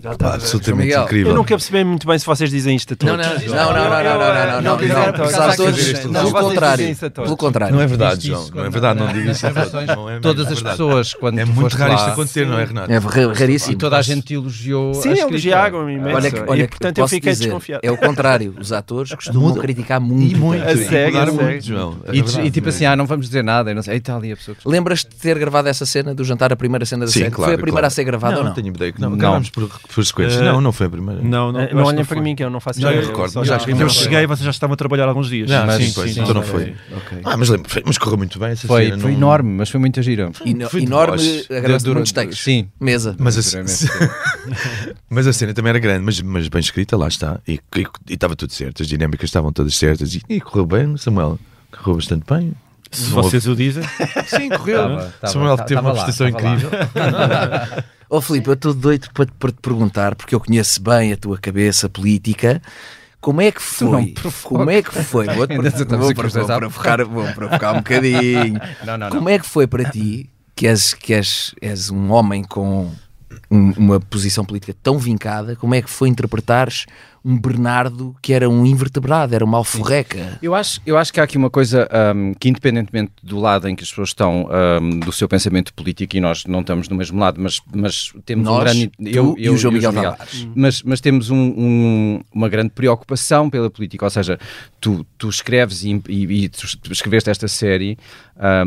[SPEAKER 12] Já
[SPEAKER 11] Pá,
[SPEAKER 12] a
[SPEAKER 11] absolutamente
[SPEAKER 5] Miguel,
[SPEAKER 11] incrível.
[SPEAKER 12] Eu nunca percebi muito bem se vocês dizem isto a todos.
[SPEAKER 5] Não, não, não, não, não, não, não, não, não,
[SPEAKER 12] dizem
[SPEAKER 5] não,
[SPEAKER 12] a todos.
[SPEAKER 5] não,
[SPEAKER 12] dizem
[SPEAKER 5] pelo contrário,
[SPEAKER 12] a todos.
[SPEAKER 5] pelo contrário.
[SPEAKER 11] Não é verdade, João. Não é verdade, não diga isso.
[SPEAKER 13] gravações,
[SPEAKER 11] Não é
[SPEAKER 13] Todas as
[SPEAKER 11] verdade.
[SPEAKER 13] pessoas, quando
[SPEAKER 11] É muito raro isto acontecer, não é, Renato?
[SPEAKER 5] É ra- raríssimo.
[SPEAKER 13] E toda a gente te elogiou. a
[SPEAKER 12] Sim,
[SPEAKER 13] escrita.
[SPEAKER 12] elogiaram imenso.
[SPEAKER 5] Olha,
[SPEAKER 12] portanto eu fiquei desconfiado.
[SPEAKER 5] É o contrário. Os atores costumam criticar muito.
[SPEAKER 11] E muito.
[SPEAKER 12] A sério, a
[SPEAKER 11] muito, João. É
[SPEAKER 13] E, tipo
[SPEAKER 11] não é?
[SPEAKER 13] assim, ah, não vamos dizer nada. E não sei, a pessoa que
[SPEAKER 5] Lembras-te de ter gravado essa cena do jantar, a primeira cena da
[SPEAKER 11] Sim,
[SPEAKER 5] série?
[SPEAKER 11] claro.
[SPEAKER 5] Foi a primeira
[SPEAKER 11] claro.
[SPEAKER 5] a ser gravada
[SPEAKER 11] não,
[SPEAKER 5] ou não?
[SPEAKER 11] Não tenho ideia. que Não,
[SPEAKER 13] Não.
[SPEAKER 11] por, por sequência.
[SPEAKER 14] Eh,
[SPEAKER 11] Não, não foi a primeira.
[SPEAKER 14] Não, não,
[SPEAKER 12] Eh,
[SPEAKER 14] eu
[SPEAKER 12] Não olhem
[SPEAKER 14] não
[SPEAKER 12] para mim que eu não faço
[SPEAKER 11] Já
[SPEAKER 12] ideia.
[SPEAKER 11] me recordo,
[SPEAKER 12] só
[SPEAKER 11] mas
[SPEAKER 12] já
[SPEAKER 11] acho que
[SPEAKER 12] vi
[SPEAKER 14] Eu
[SPEAKER 11] não
[SPEAKER 14] cheguei e vocês já estavam a trabalhar há alguns dias.
[SPEAKER 11] Não,
[SPEAKER 5] sim,
[SPEAKER 11] sim,
[SPEAKER 5] sim,
[SPEAKER 11] pois,
[SPEAKER 5] sim,
[SPEAKER 11] então não foi.
[SPEAKER 5] ok.
[SPEAKER 11] Ah, mas lembro, foi- mas correu muito bem essa
[SPEAKER 13] Foi,
[SPEAKER 11] cena.
[SPEAKER 13] foi
[SPEAKER 11] não-
[SPEAKER 13] enorme, mas foi muito gira.
[SPEAKER 5] E no-
[SPEAKER 11] Foi
[SPEAKER 5] enorme, agradece
[SPEAKER 13] Dura-
[SPEAKER 5] muitos takes.
[SPEAKER 13] Sim.
[SPEAKER 5] Mesa.
[SPEAKER 11] Mas a, mas a cena também era grande, mas, mas bem escrita, lá está. E e- e estava tudo certo, as dinâmicas estavam todas certas. E, e correu bem, Samuel. Correu bastante bem.
[SPEAKER 14] Se
[SPEAKER 11] Não
[SPEAKER 14] vocês o dizem.
[SPEAKER 11] Sim, correu.
[SPEAKER 13] Tava, tava,
[SPEAKER 11] Samuel
[SPEAKER 13] tava
[SPEAKER 11] teve uma prestação incrível.
[SPEAKER 5] Ó Filipe, eu estou doido para, para te perguntar, porque eu conheço bem a tua cabeça política. Como é que foi? Como é que foi? Vou, vou provocar, vou provocar um bocadinho.
[SPEAKER 13] Não, não, não.
[SPEAKER 5] Como é que foi para ti, que és, que és, és um homem com um- uma posição política tão vincada, como é que foi interpretares um Bernardo que era um invertebrado, era uma alforreca?
[SPEAKER 13] Eu acho, eu acho que há aqui uma coisa ahm, que, independentemente do lado em que as pessoas estão, ahm, do seu pensamento político, e nós não estamos no mesmo lado, mas, mas temos um
[SPEAKER 5] Nós,
[SPEAKER 13] grande.
[SPEAKER 5] tu e o João Miguel Tavares.
[SPEAKER 13] Mas, mas temos um- um- uma grande preocupação pela política, ou seja, tu, tu escreves e, e- e escreveste esta série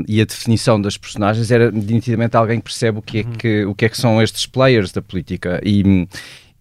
[SPEAKER 13] e a definição das personagens era nitidamente alguém que percebe o que é que, o que, é que são estes players da política. E,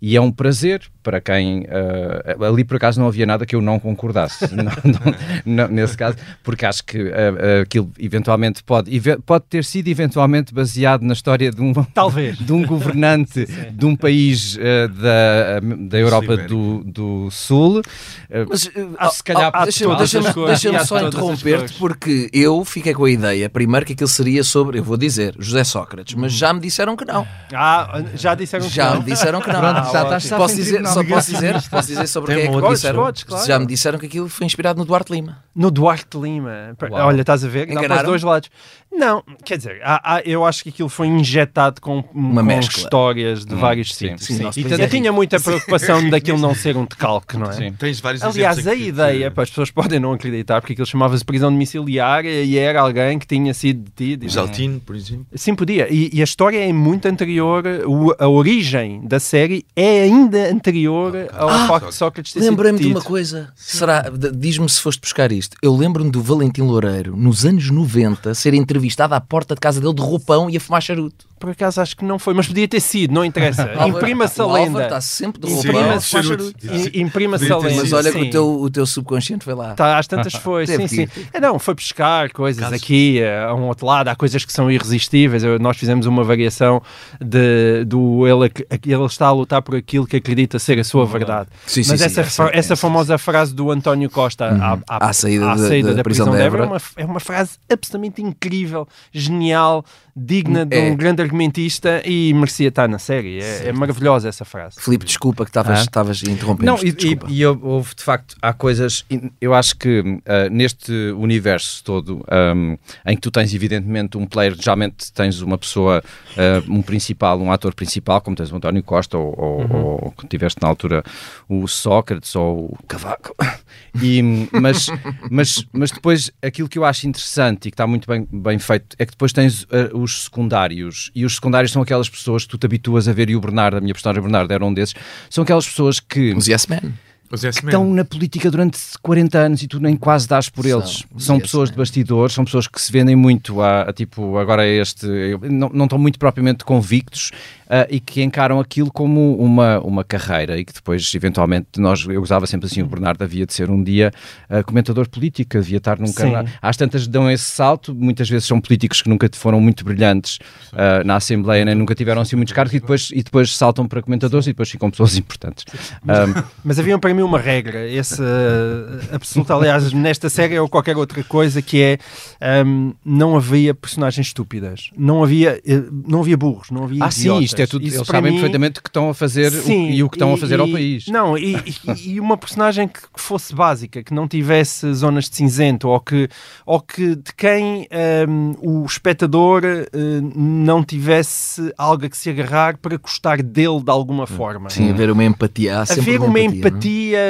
[SPEAKER 13] e é um prazer para quem. ah, ali por acaso não havia nada que eu não concordasse, não- não- não- nesse caso, porque acho que ah, ah, aquilo eventualmente pode, pode ter sido eventualmente baseado na história de um,
[SPEAKER 12] Talvez.
[SPEAKER 13] de um governante de um país ah, da, da Europa do, do Sul. Ah,
[SPEAKER 5] Mas,
[SPEAKER 13] ah, se calhar
[SPEAKER 12] há
[SPEAKER 5] deixa-me deixa-me
[SPEAKER 12] há
[SPEAKER 5] só interromper-te, porque eu fiquei com a ideia, primeiro, que aquilo seria sobre, eu vou dizer, José Sócrates, mas já me disseram que não.
[SPEAKER 12] Ah, já disseram que
[SPEAKER 5] Já
[SPEAKER 12] não.
[SPEAKER 5] me disseram que não.
[SPEAKER 13] Pronto,
[SPEAKER 5] Ah,
[SPEAKER 13] já estás
[SPEAKER 5] ótimo. posso dizer, só posso dizer, posso dizer sobre quem é que
[SPEAKER 11] outra
[SPEAKER 5] disseram.
[SPEAKER 12] Podes, claro.
[SPEAKER 5] Já me disseram que aquilo foi inspirado no Duarte Lima.
[SPEAKER 12] No Duarte Lima.
[SPEAKER 13] Uau.
[SPEAKER 12] Olha, estás a ver? Dá para os
[SPEAKER 5] Enganaram?
[SPEAKER 12] dois lados. Não, quer dizer, há- há- eu acho que aquilo foi injetado com,
[SPEAKER 5] Uma
[SPEAKER 12] com histórias de
[SPEAKER 13] Hum,
[SPEAKER 12] vários
[SPEAKER 13] sim.
[SPEAKER 12] sítios.
[SPEAKER 5] Sim,
[SPEAKER 12] sim. E eu
[SPEAKER 5] é
[SPEAKER 12] tinha muita preocupação daquilo não ser um decalque, não é?
[SPEAKER 13] Sim.
[SPEAKER 11] Tens vários
[SPEAKER 12] Aliás, a ideia, pá, as pessoas podem não acreditar, porque aquilo chamava-se prisão domiciliária e era alguém que tinha sido detido. e-
[SPEAKER 11] Jaltino, por exemplo.
[SPEAKER 12] Sim, podia. E, e a história é muito anterior, o- a origem da série é ainda anterior ao
[SPEAKER 5] Ah,
[SPEAKER 12] facto de Sócrates ter sido
[SPEAKER 5] Lembrei-me de uma coisa. Será? Diz-me se foste buscar isto. Eu lembro-me do Valentim Loureiro, nos anos 90, ser entrevistado à porta de casa dele de roupão e a fumar charuto.
[SPEAKER 12] Por acaso acho que não foi, mas podia ter sido, não interessa. Imprima-se a lenda.
[SPEAKER 5] está sempre de.
[SPEAKER 12] Imprima-se
[SPEAKER 5] a fumar charuto.
[SPEAKER 12] i- imprima-se a lenda.
[SPEAKER 5] Mas olha que
[SPEAKER 12] sim.
[SPEAKER 5] o teu, o teu subconsciente foi lá.
[SPEAKER 12] Tá, às tantas foi, sim,
[SPEAKER 5] que
[SPEAKER 12] sim. É, não, foi buscar coisas aqui, eh, a um outro lado, há coisas que são irresistíveis. Eu- nós fizemos uma variação de, do ele, ele está a lutar por aquilo que acredita ser a sua verdade.
[SPEAKER 5] Sim, sim,
[SPEAKER 12] Mas
[SPEAKER 5] sim,
[SPEAKER 12] essa,
[SPEAKER 5] sim,
[SPEAKER 12] essa
[SPEAKER 5] é,
[SPEAKER 12] famosa frase do António Costa
[SPEAKER 5] Uhum.
[SPEAKER 12] à, à-
[SPEAKER 5] À saída
[SPEAKER 12] à
[SPEAKER 5] da-
[SPEAKER 12] saída
[SPEAKER 5] da
[SPEAKER 12] da,
[SPEAKER 5] prisão de
[SPEAKER 12] Évora é uma, é uma frase absolutamente incrível, genial, digna de
[SPEAKER 5] É.
[SPEAKER 12] um grande argumentista e merecia estar na série. É, é maravilhosa essa frase.
[SPEAKER 5] Filipe, desculpa que estavas
[SPEAKER 13] Ah.
[SPEAKER 5] estavas interrompendo.
[SPEAKER 13] Não, e, e, e eu- houve de facto, há coisas, eu acho que ah, neste universo todo, ahm, em que tu tens evidentemente um player, geralmente tens uma pessoa, ah, um principal, um ator principal, como tens o António Costa, ou, ou,
[SPEAKER 12] Uhum.
[SPEAKER 13] ou que tiveste na altura o Sócrates, ou o Cavaco, e, mas, mas, mas depois aquilo que eu acho interessante e que está muito bem, bem feito é que depois tens ah, os secundários, e os secundários são aquelas pessoas que tu te habituas a ver, e o Bernardo, a minha personagem Bernardo era um desses, são aquelas pessoas que...
[SPEAKER 5] Os Yes Men.
[SPEAKER 11] Os
[SPEAKER 13] que
[SPEAKER 11] S-Men.
[SPEAKER 13] estão na política durante 40 anos e tu nem quase dás por
[SPEAKER 5] São
[SPEAKER 13] eles.
[SPEAKER 5] os
[SPEAKER 13] São
[SPEAKER 5] yes
[SPEAKER 13] pessoas de bastidores, são pessoas que se vendem muito a, a, tipo, agora é este. Não, não estão muito propriamente convictos ah, e que encaram aquilo como uma, uma carreira e que depois, eventualmente, nós, eu usava sempre assim: o Bernardo havia de ser um dia ah, comentador político, devia estar num
[SPEAKER 12] Sim.
[SPEAKER 13] canal. Às tantas dão esse salto, muitas vezes são políticos que nunca foram muito brilhantes ah, na Assembleia, nem nunca tiveram assim muitos cargos e depois, e depois saltam para comentadores e depois ficam pessoas importantes. Ah,
[SPEAKER 12] Mas havia para mim uma regra, esse uh, absoluta, aliás, nesta série ou qualquer outra coisa, que é um, não havia personagens estúpidas, não havia, eh, não havia burros, não havia
[SPEAKER 13] Ah, sim,
[SPEAKER 12] idiotas.
[SPEAKER 13] Isto é tudo.
[SPEAKER 12] Isso
[SPEAKER 13] eles sabem
[SPEAKER 12] mim-
[SPEAKER 13] perfeitamente o que estão a fazer o-
[SPEAKER 12] Sim,
[SPEAKER 13] e o que estão a fazer ao
[SPEAKER 12] e-
[SPEAKER 13] país.
[SPEAKER 12] Não, e, e- e uma personagem que que fosse básica, que não tivesse zonas de cinzento, ou que, ou que de quem hum, o espectador eh, não tivesse algo a que se agarrar para gostar dele de alguma forma.
[SPEAKER 5] Sim, haver uma empatia. Há
[SPEAKER 12] Haver uma
[SPEAKER 5] empatia, é?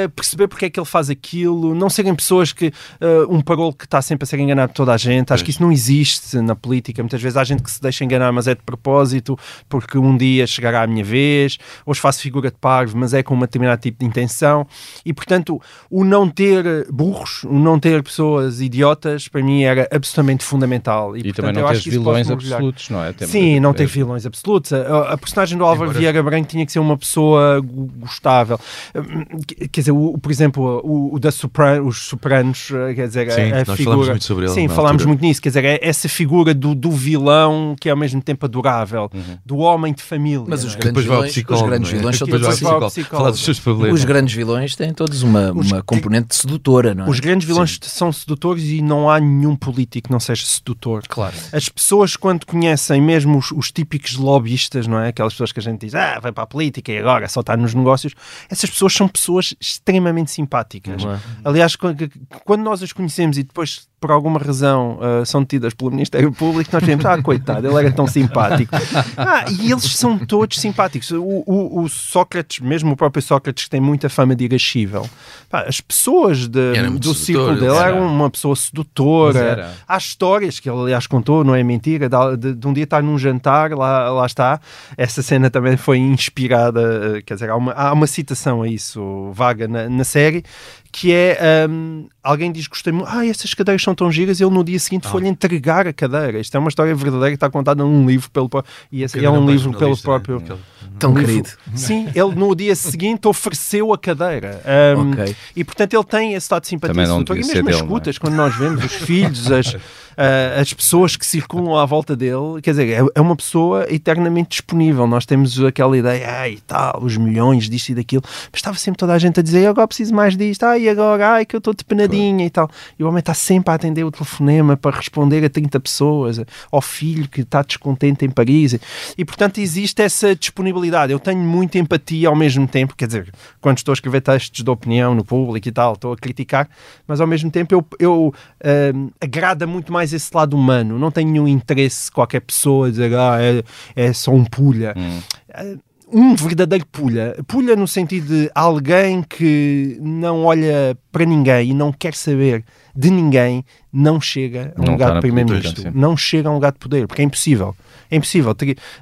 [SPEAKER 12] empatia, perceber porque é que ele faz aquilo, não serem pessoas que. eh, um parolo que está sempre a ser enganado por toda a gente. Acho que isso não existe na política. Muitas vezes há gente que se deixa enganar, mas é de propósito, porque um dia chegará a minha vez. Hoje faço figura de parvo, mas é com um determinado tipo de intenção. E portanto, o não ter burros, o não ter pessoas idiotas, para mim era absolutamente fundamental.
[SPEAKER 13] E
[SPEAKER 12] portanto,
[SPEAKER 13] também não
[SPEAKER 12] isso
[SPEAKER 13] vilões absolutos, não é?
[SPEAKER 12] Sim, não ter
[SPEAKER 13] é-
[SPEAKER 12] vilões absolutos. A, a personagem do Álvaro
[SPEAKER 11] Embora-
[SPEAKER 12] Vieira Branco tinha que ser uma pessoa gostável. Hum, Quer dizer, o, por exemplo, o, o da Sopran os Sopranos, eh, quer dizer,
[SPEAKER 11] Sim,
[SPEAKER 12] a, a
[SPEAKER 11] nós
[SPEAKER 12] figura.
[SPEAKER 11] falámos muito sobre ele
[SPEAKER 12] Sim, falámos
[SPEAKER 11] altura.
[SPEAKER 12] muito nisso. Quer dizer, é essa figura do, do vilão que é ao mesmo tempo adorável, do homem de família.
[SPEAKER 5] Mas os
[SPEAKER 12] é?
[SPEAKER 5] grandes vilões, os grandes
[SPEAKER 11] é?
[SPEAKER 5] vilões são todos assim.
[SPEAKER 11] Falar dos seus problemas.
[SPEAKER 5] Os grandes vilões têm todos uma,
[SPEAKER 12] Os
[SPEAKER 5] uma componente sedutora, não é?
[SPEAKER 12] Os grandes vilões são sedutores e não há nenhum político que não seja sedutor.
[SPEAKER 5] Claro.
[SPEAKER 12] As pessoas, quando conhecem mesmo os, os típicos lobbyistas, não é? Aquelas pessoas que a gente diz, ah, vai para a política e agora só está nos negócios, essas pessoas são pessoas extremamente simpáticas.
[SPEAKER 5] Não é?
[SPEAKER 12] Aliás, qu- qu- quando nós as conhecemos e depois, por alguma razão, ah, são detidas pelo Ministério Público, nós vemos, ah, coitado, ele era tão simpático. Ah, e eles são todos simpáticos. O, o- o Sócrates, mesmo o próprio Sócrates, que tem muita fama de irascível, pá, as pessoas de- do círculo dele
[SPEAKER 11] era.
[SPEAKER 12] eram uma pessoa sedutora. Há histórias que ele, aliás, contou, não é mentira, de, de- um dia estar num jantar, lá, lá está. Essa cena também foi inspirada, eh, quer dizer, há uma, há uma citação a isso vaga na, na série, que é hum, alguém diz que gostei muito, ah, essas cadeiras são tão giras, ele no dia seguinte foi-lhe entregar a cadeira. Isto é uma história verdadeira que está contada num livro pelo e esse é um livro pelo
[SPEAKER 11] jornalista, né?
[SPEAKER 12] próprio.
[SPEAKER 11] Aquele-
[SPEAKER 5] Tão
[SPEAKER 12] um livro-
[SPEAKER 5] querido.
[SPEAKER 12] Sim, ele no dia seguinte ofereceu a cadeira. Hum,
[SPEAKER 5] Ok.
[SPEAKER 12] E portanto ele tem esse estado de simpatia
[SPEAKER 13] Também não
[SPEAKER 12] sedutor. E mesmo as
[SPEAKER 13] é?
[SPEAKER 12] escutas, quando nós vemos os filhos, as, ah, as pessoas que circulam à volta dele, quer dizer, é, é uma pessoa eternamente disponível. Nós temos aquela ideia, ai tal, os milhões disto e daquilo, mas estava sempre toda a gente a dizer, agora preciso mais disto, ai agora, ai que eu estou de penadinha e tal. E o homem está sempre a atender o telefonema para responder a 30 pessoas, ao filho que está descontente em Paris. E portanto existe essa disponibilidade. Eu tenho muita empatia ao mesmo tempo, quer dizer, quando estou a escrever textos de opinião no público e tal, estou a criticar, mas ao mesmo tempo eu, eu hum, agrada muito mais esse lado humano. Não tenho nenhum interesse qualquer pessoa dizer, ah, é, é só um pulha. Um verdadeiro pulha. Pulha no sentido de alguém que não olha para ninguém e não quer saber de ninguém, não chega a um
[SPEAKER 13] Não
[SPEAKER 12] lugar
[SPEAKER 13] na
[SPEAKER 12] de primeiro-ministro. Não chega a um lugar de poder, porque é impossível. É impossível.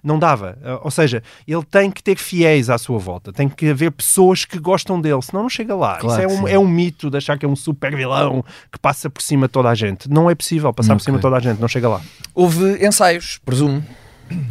[SPEAKER 12] Não dava. Uh, Ou seja, ele tem que ter fiéis à sua volta. Tem que haver pessoas que gostam dele, senão não chega lá.
[SPEAKER 5] Claro
[SPEAKER 12] Isso é um, é um mito de achar que é um super vilão que passa por cima de toda a gente. Não é possível passar por cima de toda a gente, não chega lá.
[SPEAKER 5] Houve ensaios, presumo.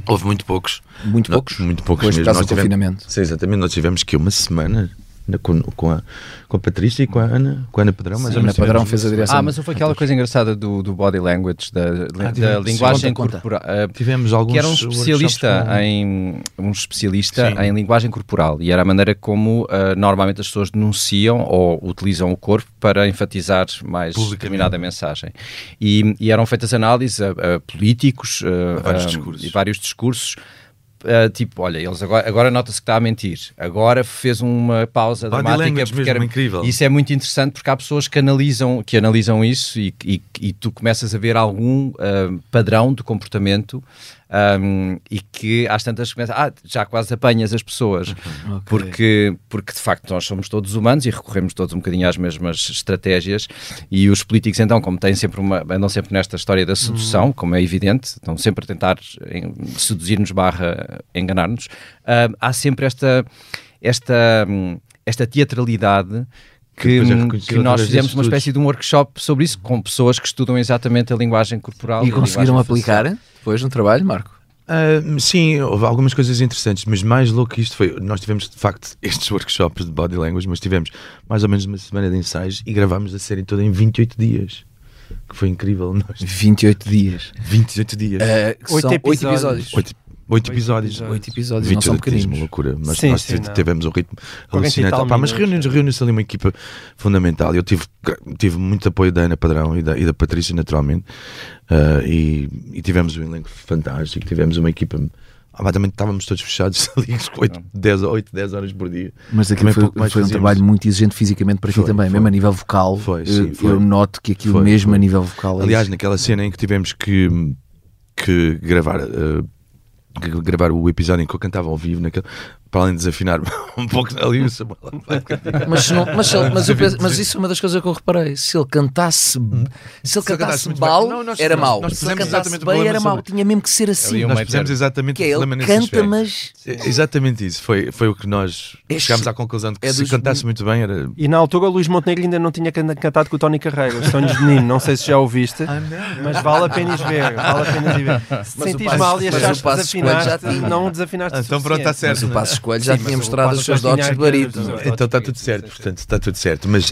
[SPEAKER 11] Houve muito poucos.
[SPEAKER 5] Muito
[SPEAKER 11] Não,
[SPEAKER 5] poucos?
[SPEAKER 11] Muito poucos
[SPEAKER 5] Depois
[SPEAKER 11] mesmo. Nós
[SPEAKER 5] do
[SPEAKER 11] tivemos-
[SPEAKER 5] confinamento.
[SPEAKER 11] Sim, exatamente. Nós tivemos que uma semana na- com, com, a, com a Patrícia e com a Ana, com a Ana Padrão, mais
[SPEAKER 5] Sim. Ana Padrão fez a direção.
[SPEAKER 13] Ah, mas houve aquela coisa engraçada do, do body language, da, da
[SPEAKER 11] tivemos-
[SPEAKER 13] linguagem corporal. ah,
[SPEAKER 11] Tivemos alguns
[SPEAKER 13] que era um especialista em um especialista
[SPEAKER 11] Sim.
[SPEAKER 13] em linguagem corporal e era a maneira como ah, normalmente as pessoas denunciam ou utilizam o corpo para enfatizar mais determinada mensagem e, e eram feitas análises a, a políticos ah,
[SPEAKER 11] A vários
[SPEAKER 13] ah,
[SPEAKER 11] discursos.
[SPEAKER 13] e vários discursos ah, tipo, olha, eles agora, agora nota-se que está a mentir. Agora fez uma pausa
[SPEAKER 11] Body
[SPEAKER 13] dramática. porque
[SPEAKER 11] mesmo, incrível.
[SPEAKER 13] Isso é muito interessante porque há pessoas que analisam, que analisam isso e, e, e tu começas a ver algum ah, padrão de comportamento ahm, e que às tantas começas, ah, já quase apanhas as pessoas
[SPEAKER 11] Uhum.
[SPEAKER 13] porque, porque de facto nós somos todos humanos e recorremos todos um bocadinho às mesmas estratégias e os políticos então, como têm sempre uma, andam sempre nesta história da sedução, como é evidente, estão sempre a tentar seduzir-nos barra enganar-nos, ah, há sempre esta esta hum, esta teatralidade que,
[SPEAKER 11] depois é
[SPEAKER 13] que
[SPEAKER 11] reconhecido
[SPEAKER 13] nós fizemos uma espécie de um workshop sobre isso, com pessoas que estudam exatamente a linguagem corporal.
[SPEAKER 5] E conseguiram
[SPEAKER 13] linguagem facial.
[SPEAKER 5] aplicar depois no trabalho, Marco?
[SPEAKER 11] Ah, sim, houve algumas coisas interessantes, mas mais louco que isto foi. Nós tivemos de facto estes workshops de body language, mas tivemos mais ou menos uma semana de ensaios e gravámos a série toda em 28 dias. Que foi incrível. Nós...
[SPEAKER 5] 28 dias.
[SPEAKER 11] 28 dias.
[SPEAKER 5] Eh, que são oito episódios.
[SPEAKER 11] Oito, oito episódios.
[SPEAKER 5] Oito episódios, não são
[SPEAKER 11] 28 dias,
[SPEAKER 5] pequeninos.
[SPEAKER 11] uma loucura. Mas
[SPEAKER 5] Sim,
[SPEAKER 11] nós
[SPEAKER 5] sim, não.
[SPEAKER 11] tivemos um ritmo
[SPEAKER 5] 40
[SPEAKER 11] alucinante. Pá, mas reuniu-se reuniu ali uma equipa fundamental. Eu tive, tive muito apoio da Ana Padrão e da, e da Patrícia, naturalmente. Ah, e, e tivemos um elenco fantástico. Tivemos uma equipa. Ah, também estávamos todos fechados ali 8, 10, 8, 10 horas por dia.
[SPEAKER 5] Mas aquilo
[SPEAKER 11] Também
[SPEAKER 5] foi, foi um
[SPEAKER 11] fazíamos.
[SPEAKER 5] trabalho muito exigente fisicamente para ti
[SPEAKER 11] Foi,
[SPEAKER 5] também,
[SPEAKER 11] foi.
[SPEAKER 5] mesmo a nível vocal.
[SPEAKER 11] Foi,
[SPEAKER 5] eu-
[SPEAKER 11] sim, foi.
[SPEAKER 5] Eu noto que aquilo
[SPEAKER 11] Foi,
[SPEAKER 5] mesmo
[SPEAKER 11] foi.
[SPEAKER 5] a nível vocal. é
[SPEAKER 11] Aliás,
[SPEAKER 5] isso.
[SPEAKER 11] naquela cena em que tivemos que, que gravar. que gravar o episódio em que eu cantava ao vivo, naquele, para além de desafinar um pouco ali o Samuel.
[SPEAKER 5] Mas, não- mas, ele- mas eu penso- mas isso é uma das coisas que eu reparei. Se ele cantasse, se ele
[SPEAKER 11] Hum. Se ele
[SPEAKER 5] cantasse mal, era mau. se ele cantasse
[SPEAKER 11] exatamente o
[SPEAKER 5] bem, era mau. Tinha mesmo que ser assim.
[SPEAKER 11] Nós pusemos exatamente
[SPEAKER 5] que é, ele canta,
[SPEAKER 11] aspecto.
[SPEAKER 5] mas
[SPEAKER 11] É Exatamente isso. Foi, foi o que nós
[SPEAKER 5] É
[SPEAKER 11] chegámos à conclusão de que
[SPEAKER 5] é
[SPEAKER 11] se
[SPEAKER 5] dos-
[SPEAKER 11] cantasse muito bem era.
[SPEAKER 12] E na altura o Luís Montenegro ainda não tinha can- cantado com o Tony Carreira, os Sonhos de Menino, não sei se já ouviste,
[SPEAKER 5] Ah,
[SPEAKER 12] mas vale a pena ir ver, vale a pena ir ver. Se sentires mal e achares
[SPEAKER 5] tinha.
[SPEAKER 12] não desafinaste
[SPEAKER 11] Ah, então pronto, está certo.
[SPEAKER 5] Coelho já
[SPEAKER 12] Sim,
[SPEAKER 5] tinha mostrado os seus dotes de
[SPEAKER 12] aqui os-
[SPEAKER 11] Então está tudo certo, portanto está tudo certo. Mas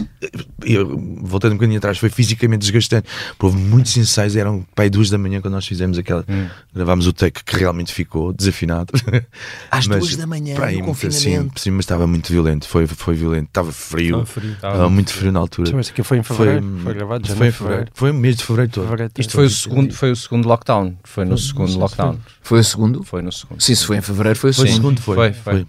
[SPEAKER 11] eu, voltando um bocadinho atrás, foi fisicamente desgastante. Houve muitos ensaios, eram pai duas da manhã quando nós fizemos aquela. Gravámos o take que realmente ficou desafinado.
[SPEAKER 5] Às
[SPEAKER 11] Mas,
[SPEAKER 5] duas da manhã,
[SPEAKER 11] pá,
[SPEAKER 5] no
[SPEAKER 11] aí,
[SPEAKER 5] confinamento.
[SPEAKER 11] Sim, sim, mas estava muito violento. Foi, foi violento, estava frio.
[SPEAKER 12] Estava frio.
[SPEAKER 11] Estava muito frio na altura.
[SPEAKER 12] Mas aquilo foi em fevereiro? Foi gravado já
[SPEAKER 11] foi
[SPEAKER 12] em
[SPEAKER 11] fevereiro.
[SPEAKER 12] fevereiro?
[SPEAKER 11] Foi o mês de fevereiro todo.
[SPEAKER 12] Fevereiro.
[SPEAKER 13] Isto foi o segundo, foi o segundo lockdown. Foi no segundo lockdown.
[SPEAKER 5] Foi o segundo?
[SPEAKER 13] Foi no segundo.
[SPEAKER 5] Sim, se foi em fevereiro, foi o
[SPEAKER 11] Foi o
[SPEAKER 5] segundo.
[SPEAKER 11] segundo, foi.
[SPEAKER 13] Foi, foi.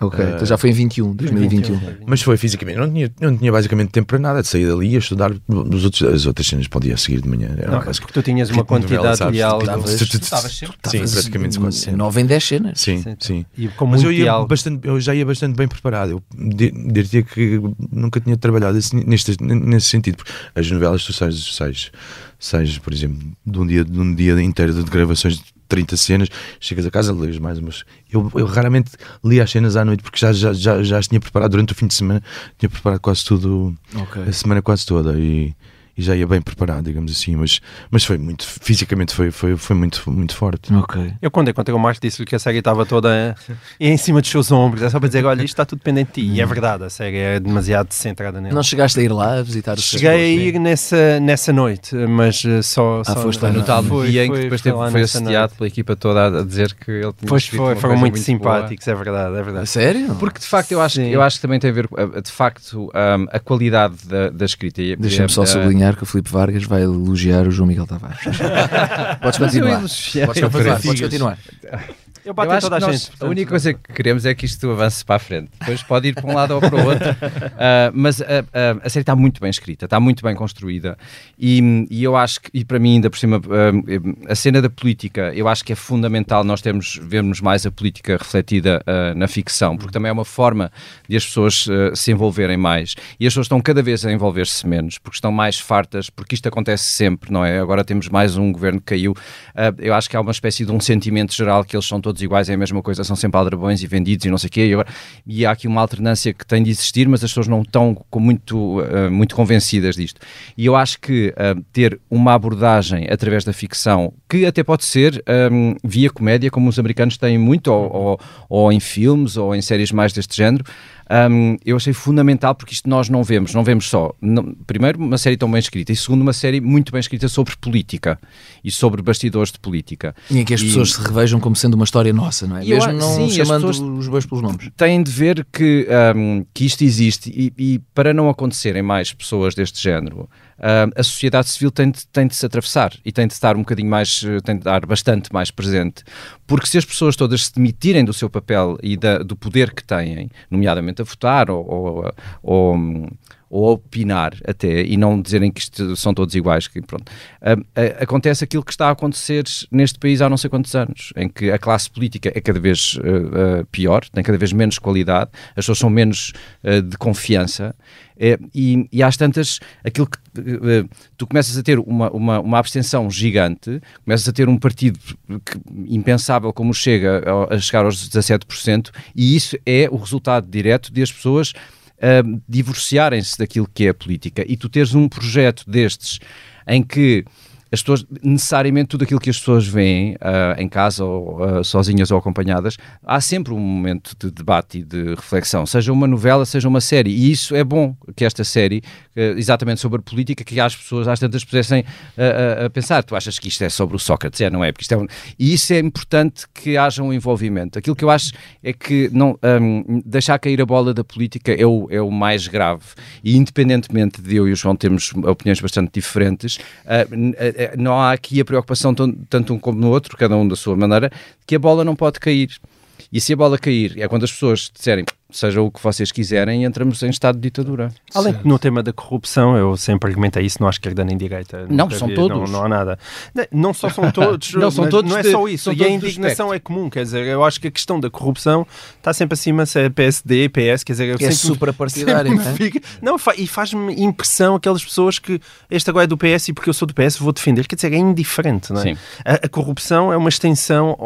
[SPEAKER 5] Ok,
[SPEAKER 11] Eh,
[SPEAKER 5] então já foi em 21, 2021.
[SPEAKER 11] Mas foi fisicamente. Não tinha, não tinha basicamente tempo para nada de sair dali a estudar os outros, as outras cenas para o dia a seguir de manhã. Era
[SPEAKER 12] Não,
[SPEAKER 11] quase-
[SPEAKER 12] porque tu tinhas uma
[SPEAKER 11] novela,
[SPEAKER 12] quantidade de
[SPEAKER 11] sabes?
[SPEAKER 12] diálogo.
[SPEAKER 11] Estavas-
[SPEAKER 12] Tu
[SPEAKER 13] sempre.
[SPEAKER 11] Sim, praticamente quase sempre.
[SPEAKER 5] 9 em 10 cenas.
[SPEAKER 11] Sim,
[SPEAKER 12] Sim. E com
[SPEAKER 11] Mas eu, ia bastante, eu já ia bastante bem preparado. Eu di- diria que nunca tinha trabalhado assim, neste, nesse sentido. As novelas, tu sais, sais, sais, por exemplo, de um dia, de um dia inteiro de gravações de 30 cenas, chegas a casa, lês mais umas. Eu, eu raramente li as cenas à noite porque já, já, já, já as tinha preparado durante o fim de semana, tinha preparado quase tudo,
[SPEAKER 5] Ok.
[SPEAKER 11] a semana quase toda. E, e já ia bem preparado, digamos assim, mas, mas foi muito, fisicamente foi, foi, foi muito, muito forte.
[SPEAKER 5] Ok.
[SPEAKER 12] Eu quando encontrei o Marco disse-lhe que a série estava toda em cima dos seus ombros, é só para dizer, olha, isto está tudo dependente de ti. E é verdade, a série é demasiado centrada nele.
[SPEAKER 5] Não chegaste a ir lá a visitar o
[SPEAKER 12] Cheguei a ir nessa, nessa noite, mas uh, só...
[SPEAKER 5] Ah,
[SPEAKER 12] só
[SPEAKER 5] foste
[SPEAKER 13] Foi no tal
[SPEAKER 12] Foi-
[SPEAKER 13] dia em que depois
[SPEAKER 12] foi
[SPEAKER 13] teve,
[SPEAKER 12] lá
[SPEAKER 13] foi assediado pela equipa toda a dizer que ele tinha
[SPEAKER 12] Pois foi, foram muito,
[SPEAKER 13] boa.
[SPEAKER 12] simpáticos, é verdade, é verdade.
[SPEAKER 5] sério?
[SPEAKER 13] Porque de facto eu acho,
[SPEAKER 12] Sim.
[SPEAKER 13] eu acho que também tem a ver com a- de facto um, a qualidade da, da escrita.
[SPEAKER 5] Deixa-me só
[SPEAKER 13] a-
[SPEAKER 5] sublinhar que o Filipe Vargas vai elogiar o João Miguel Tavares. Podes continuar. Podes continuar. Podes continuar.
[SPEAKER 12] Eu
[SPEAKER 13] Eu
[SPEAKER 12] bato em
[SPEAKER 13] acho
[SPEAKER 12] toda a gente.
[SPEAKER 13] a
[SPEAKER 12] portanto,
[SPEAKER 13] única coisa que queremos é que isto avance para a frente. Depois pode ir para um lado ou para o outro. Ah, mas a, a- a série está muito bem escrita, está muito bem construída. E, e eu acho que, e para mim, ainda por cima, ah, a cena da política, eu acho que é fundamental nós termos, vermos mais a política refletida ah, na ficção, porque também é uma forma de as pessoas ah, se envolverem mais. E as pessoas estão cada vez a envolver-se menos, porque estão mais fartas, porque isto acontece sempre, não é? Agora temos mais um governo que caiu. Eu acho que há uma espécie de um sentimento geral que eles são todos iguais, é a mesma coisa, são sempre aldrabões e vendidos e não sei o quê. E, agora, e há aqui uma alternância que tem de existir, mas as pessoas não estão com muito, ah, muito convencidas disto. E eu acho que ah, ter uma abordagem através da ficção, que até pode ser ah, via comédia, como os americanos têm muito, ou, ou, ou em filmes, ou em séries mais deste género, um, eu achei fundamental porque isto nós não vemos, não vemos só, não- primeiro, uma série tão bem escrita e segundo, uma série muito bem escrita sobre política e sobre bastidores de política.
[SPEAKER 5] E em que as
[SPEAKER 13] E-
[SPEAKER 5] pessoas se revejam como sendo uma história nossa, não é?
[SPEAKER 13] Eu
[SPEAKER 5] Mesmo não
[SPEAKER 13] sim,
[SPEAKER 5] chamando os bois pelos nomes.
[SPEAKER 13] têm de ver que, um, que isto existe e, e para não acontecerem mais pessoas deste género, um, a sociedade civil tem de, tem de se atravessar e tem de estar um bocadinho mais, eh, tem de estar bastante mais presente. Porque se as pessoas todas se demitirem do seu papel e da- do poder que têm, nomeadamente a votar ou, ou, ou, ou opinar até, e não dizerem que isto são todos iguais, que pronto, um, a- acontece aquilo que está a acontecer neste país há não sei quantos anos, em que a classe política é cada vez uh, pior, tem cada vez menos qualidade, as pessoas são menos uh, de confiança. eh, e, e às tantas, aquilo que tu começas a ter uma, uma, uma abstenção gigante, começas a ter um partido que- impensável como chega a, chegar aos 17%, e isso é o resultado direto de as pessoas divorciarem-se daquilo que é a política. E tu teres um projeto destes em que as pessoas, necessariamente tudo aquilo que as pessoas veem uh, em casa ou uh, sozinhas ou acompanhadas, há sempre um momento de debate e de reflexão, seja uma novela, seja uma série. E isso é bom que esta série, uh, exatamente sobre política, que as pessoas às tantas pudessem a pensar. Tu achas que isto é sobre o Sócrates? É, não é? Porque isto é um... E isso é importante que haja um envolvimento. Aquilo que eu acho é que não, um, deixar cair a bola da política é o, é o mais grave. E independentemente de eu e o João termos opiniões bastante diferentes, não há aqui a preocupação tanto um como no outro, cada um da sua maneira, que a bola não pode cair. E se a bola cair, é quando as pessoas disserem seja o que vocês quiserem, entramos em estado de ditadura.
[SPEAKER 12] Além que no tema da corrupção, eu sempre argumentei isso, não há esquerda nem direita.
[SPEAKER 13] Não, são vi, todos.
[SPEAKER 12] Não, não, há nada. Não só são todos, não, são todos não é só isso. E a indignação é comum, quer dizer, eu acho que a questão da corrupção está sempre acima se é PSD, PS, quer dizer... Eu
[SPEAKER 5] é super partidário, não é?
[SPEAKER 12] Fico, não, e faz-me impressão aquelas pessoas que este agora é do PS e porque eu sou do PS vou defender, quer dizer, é indiferente, não é? A, a, corrupção é uma extensão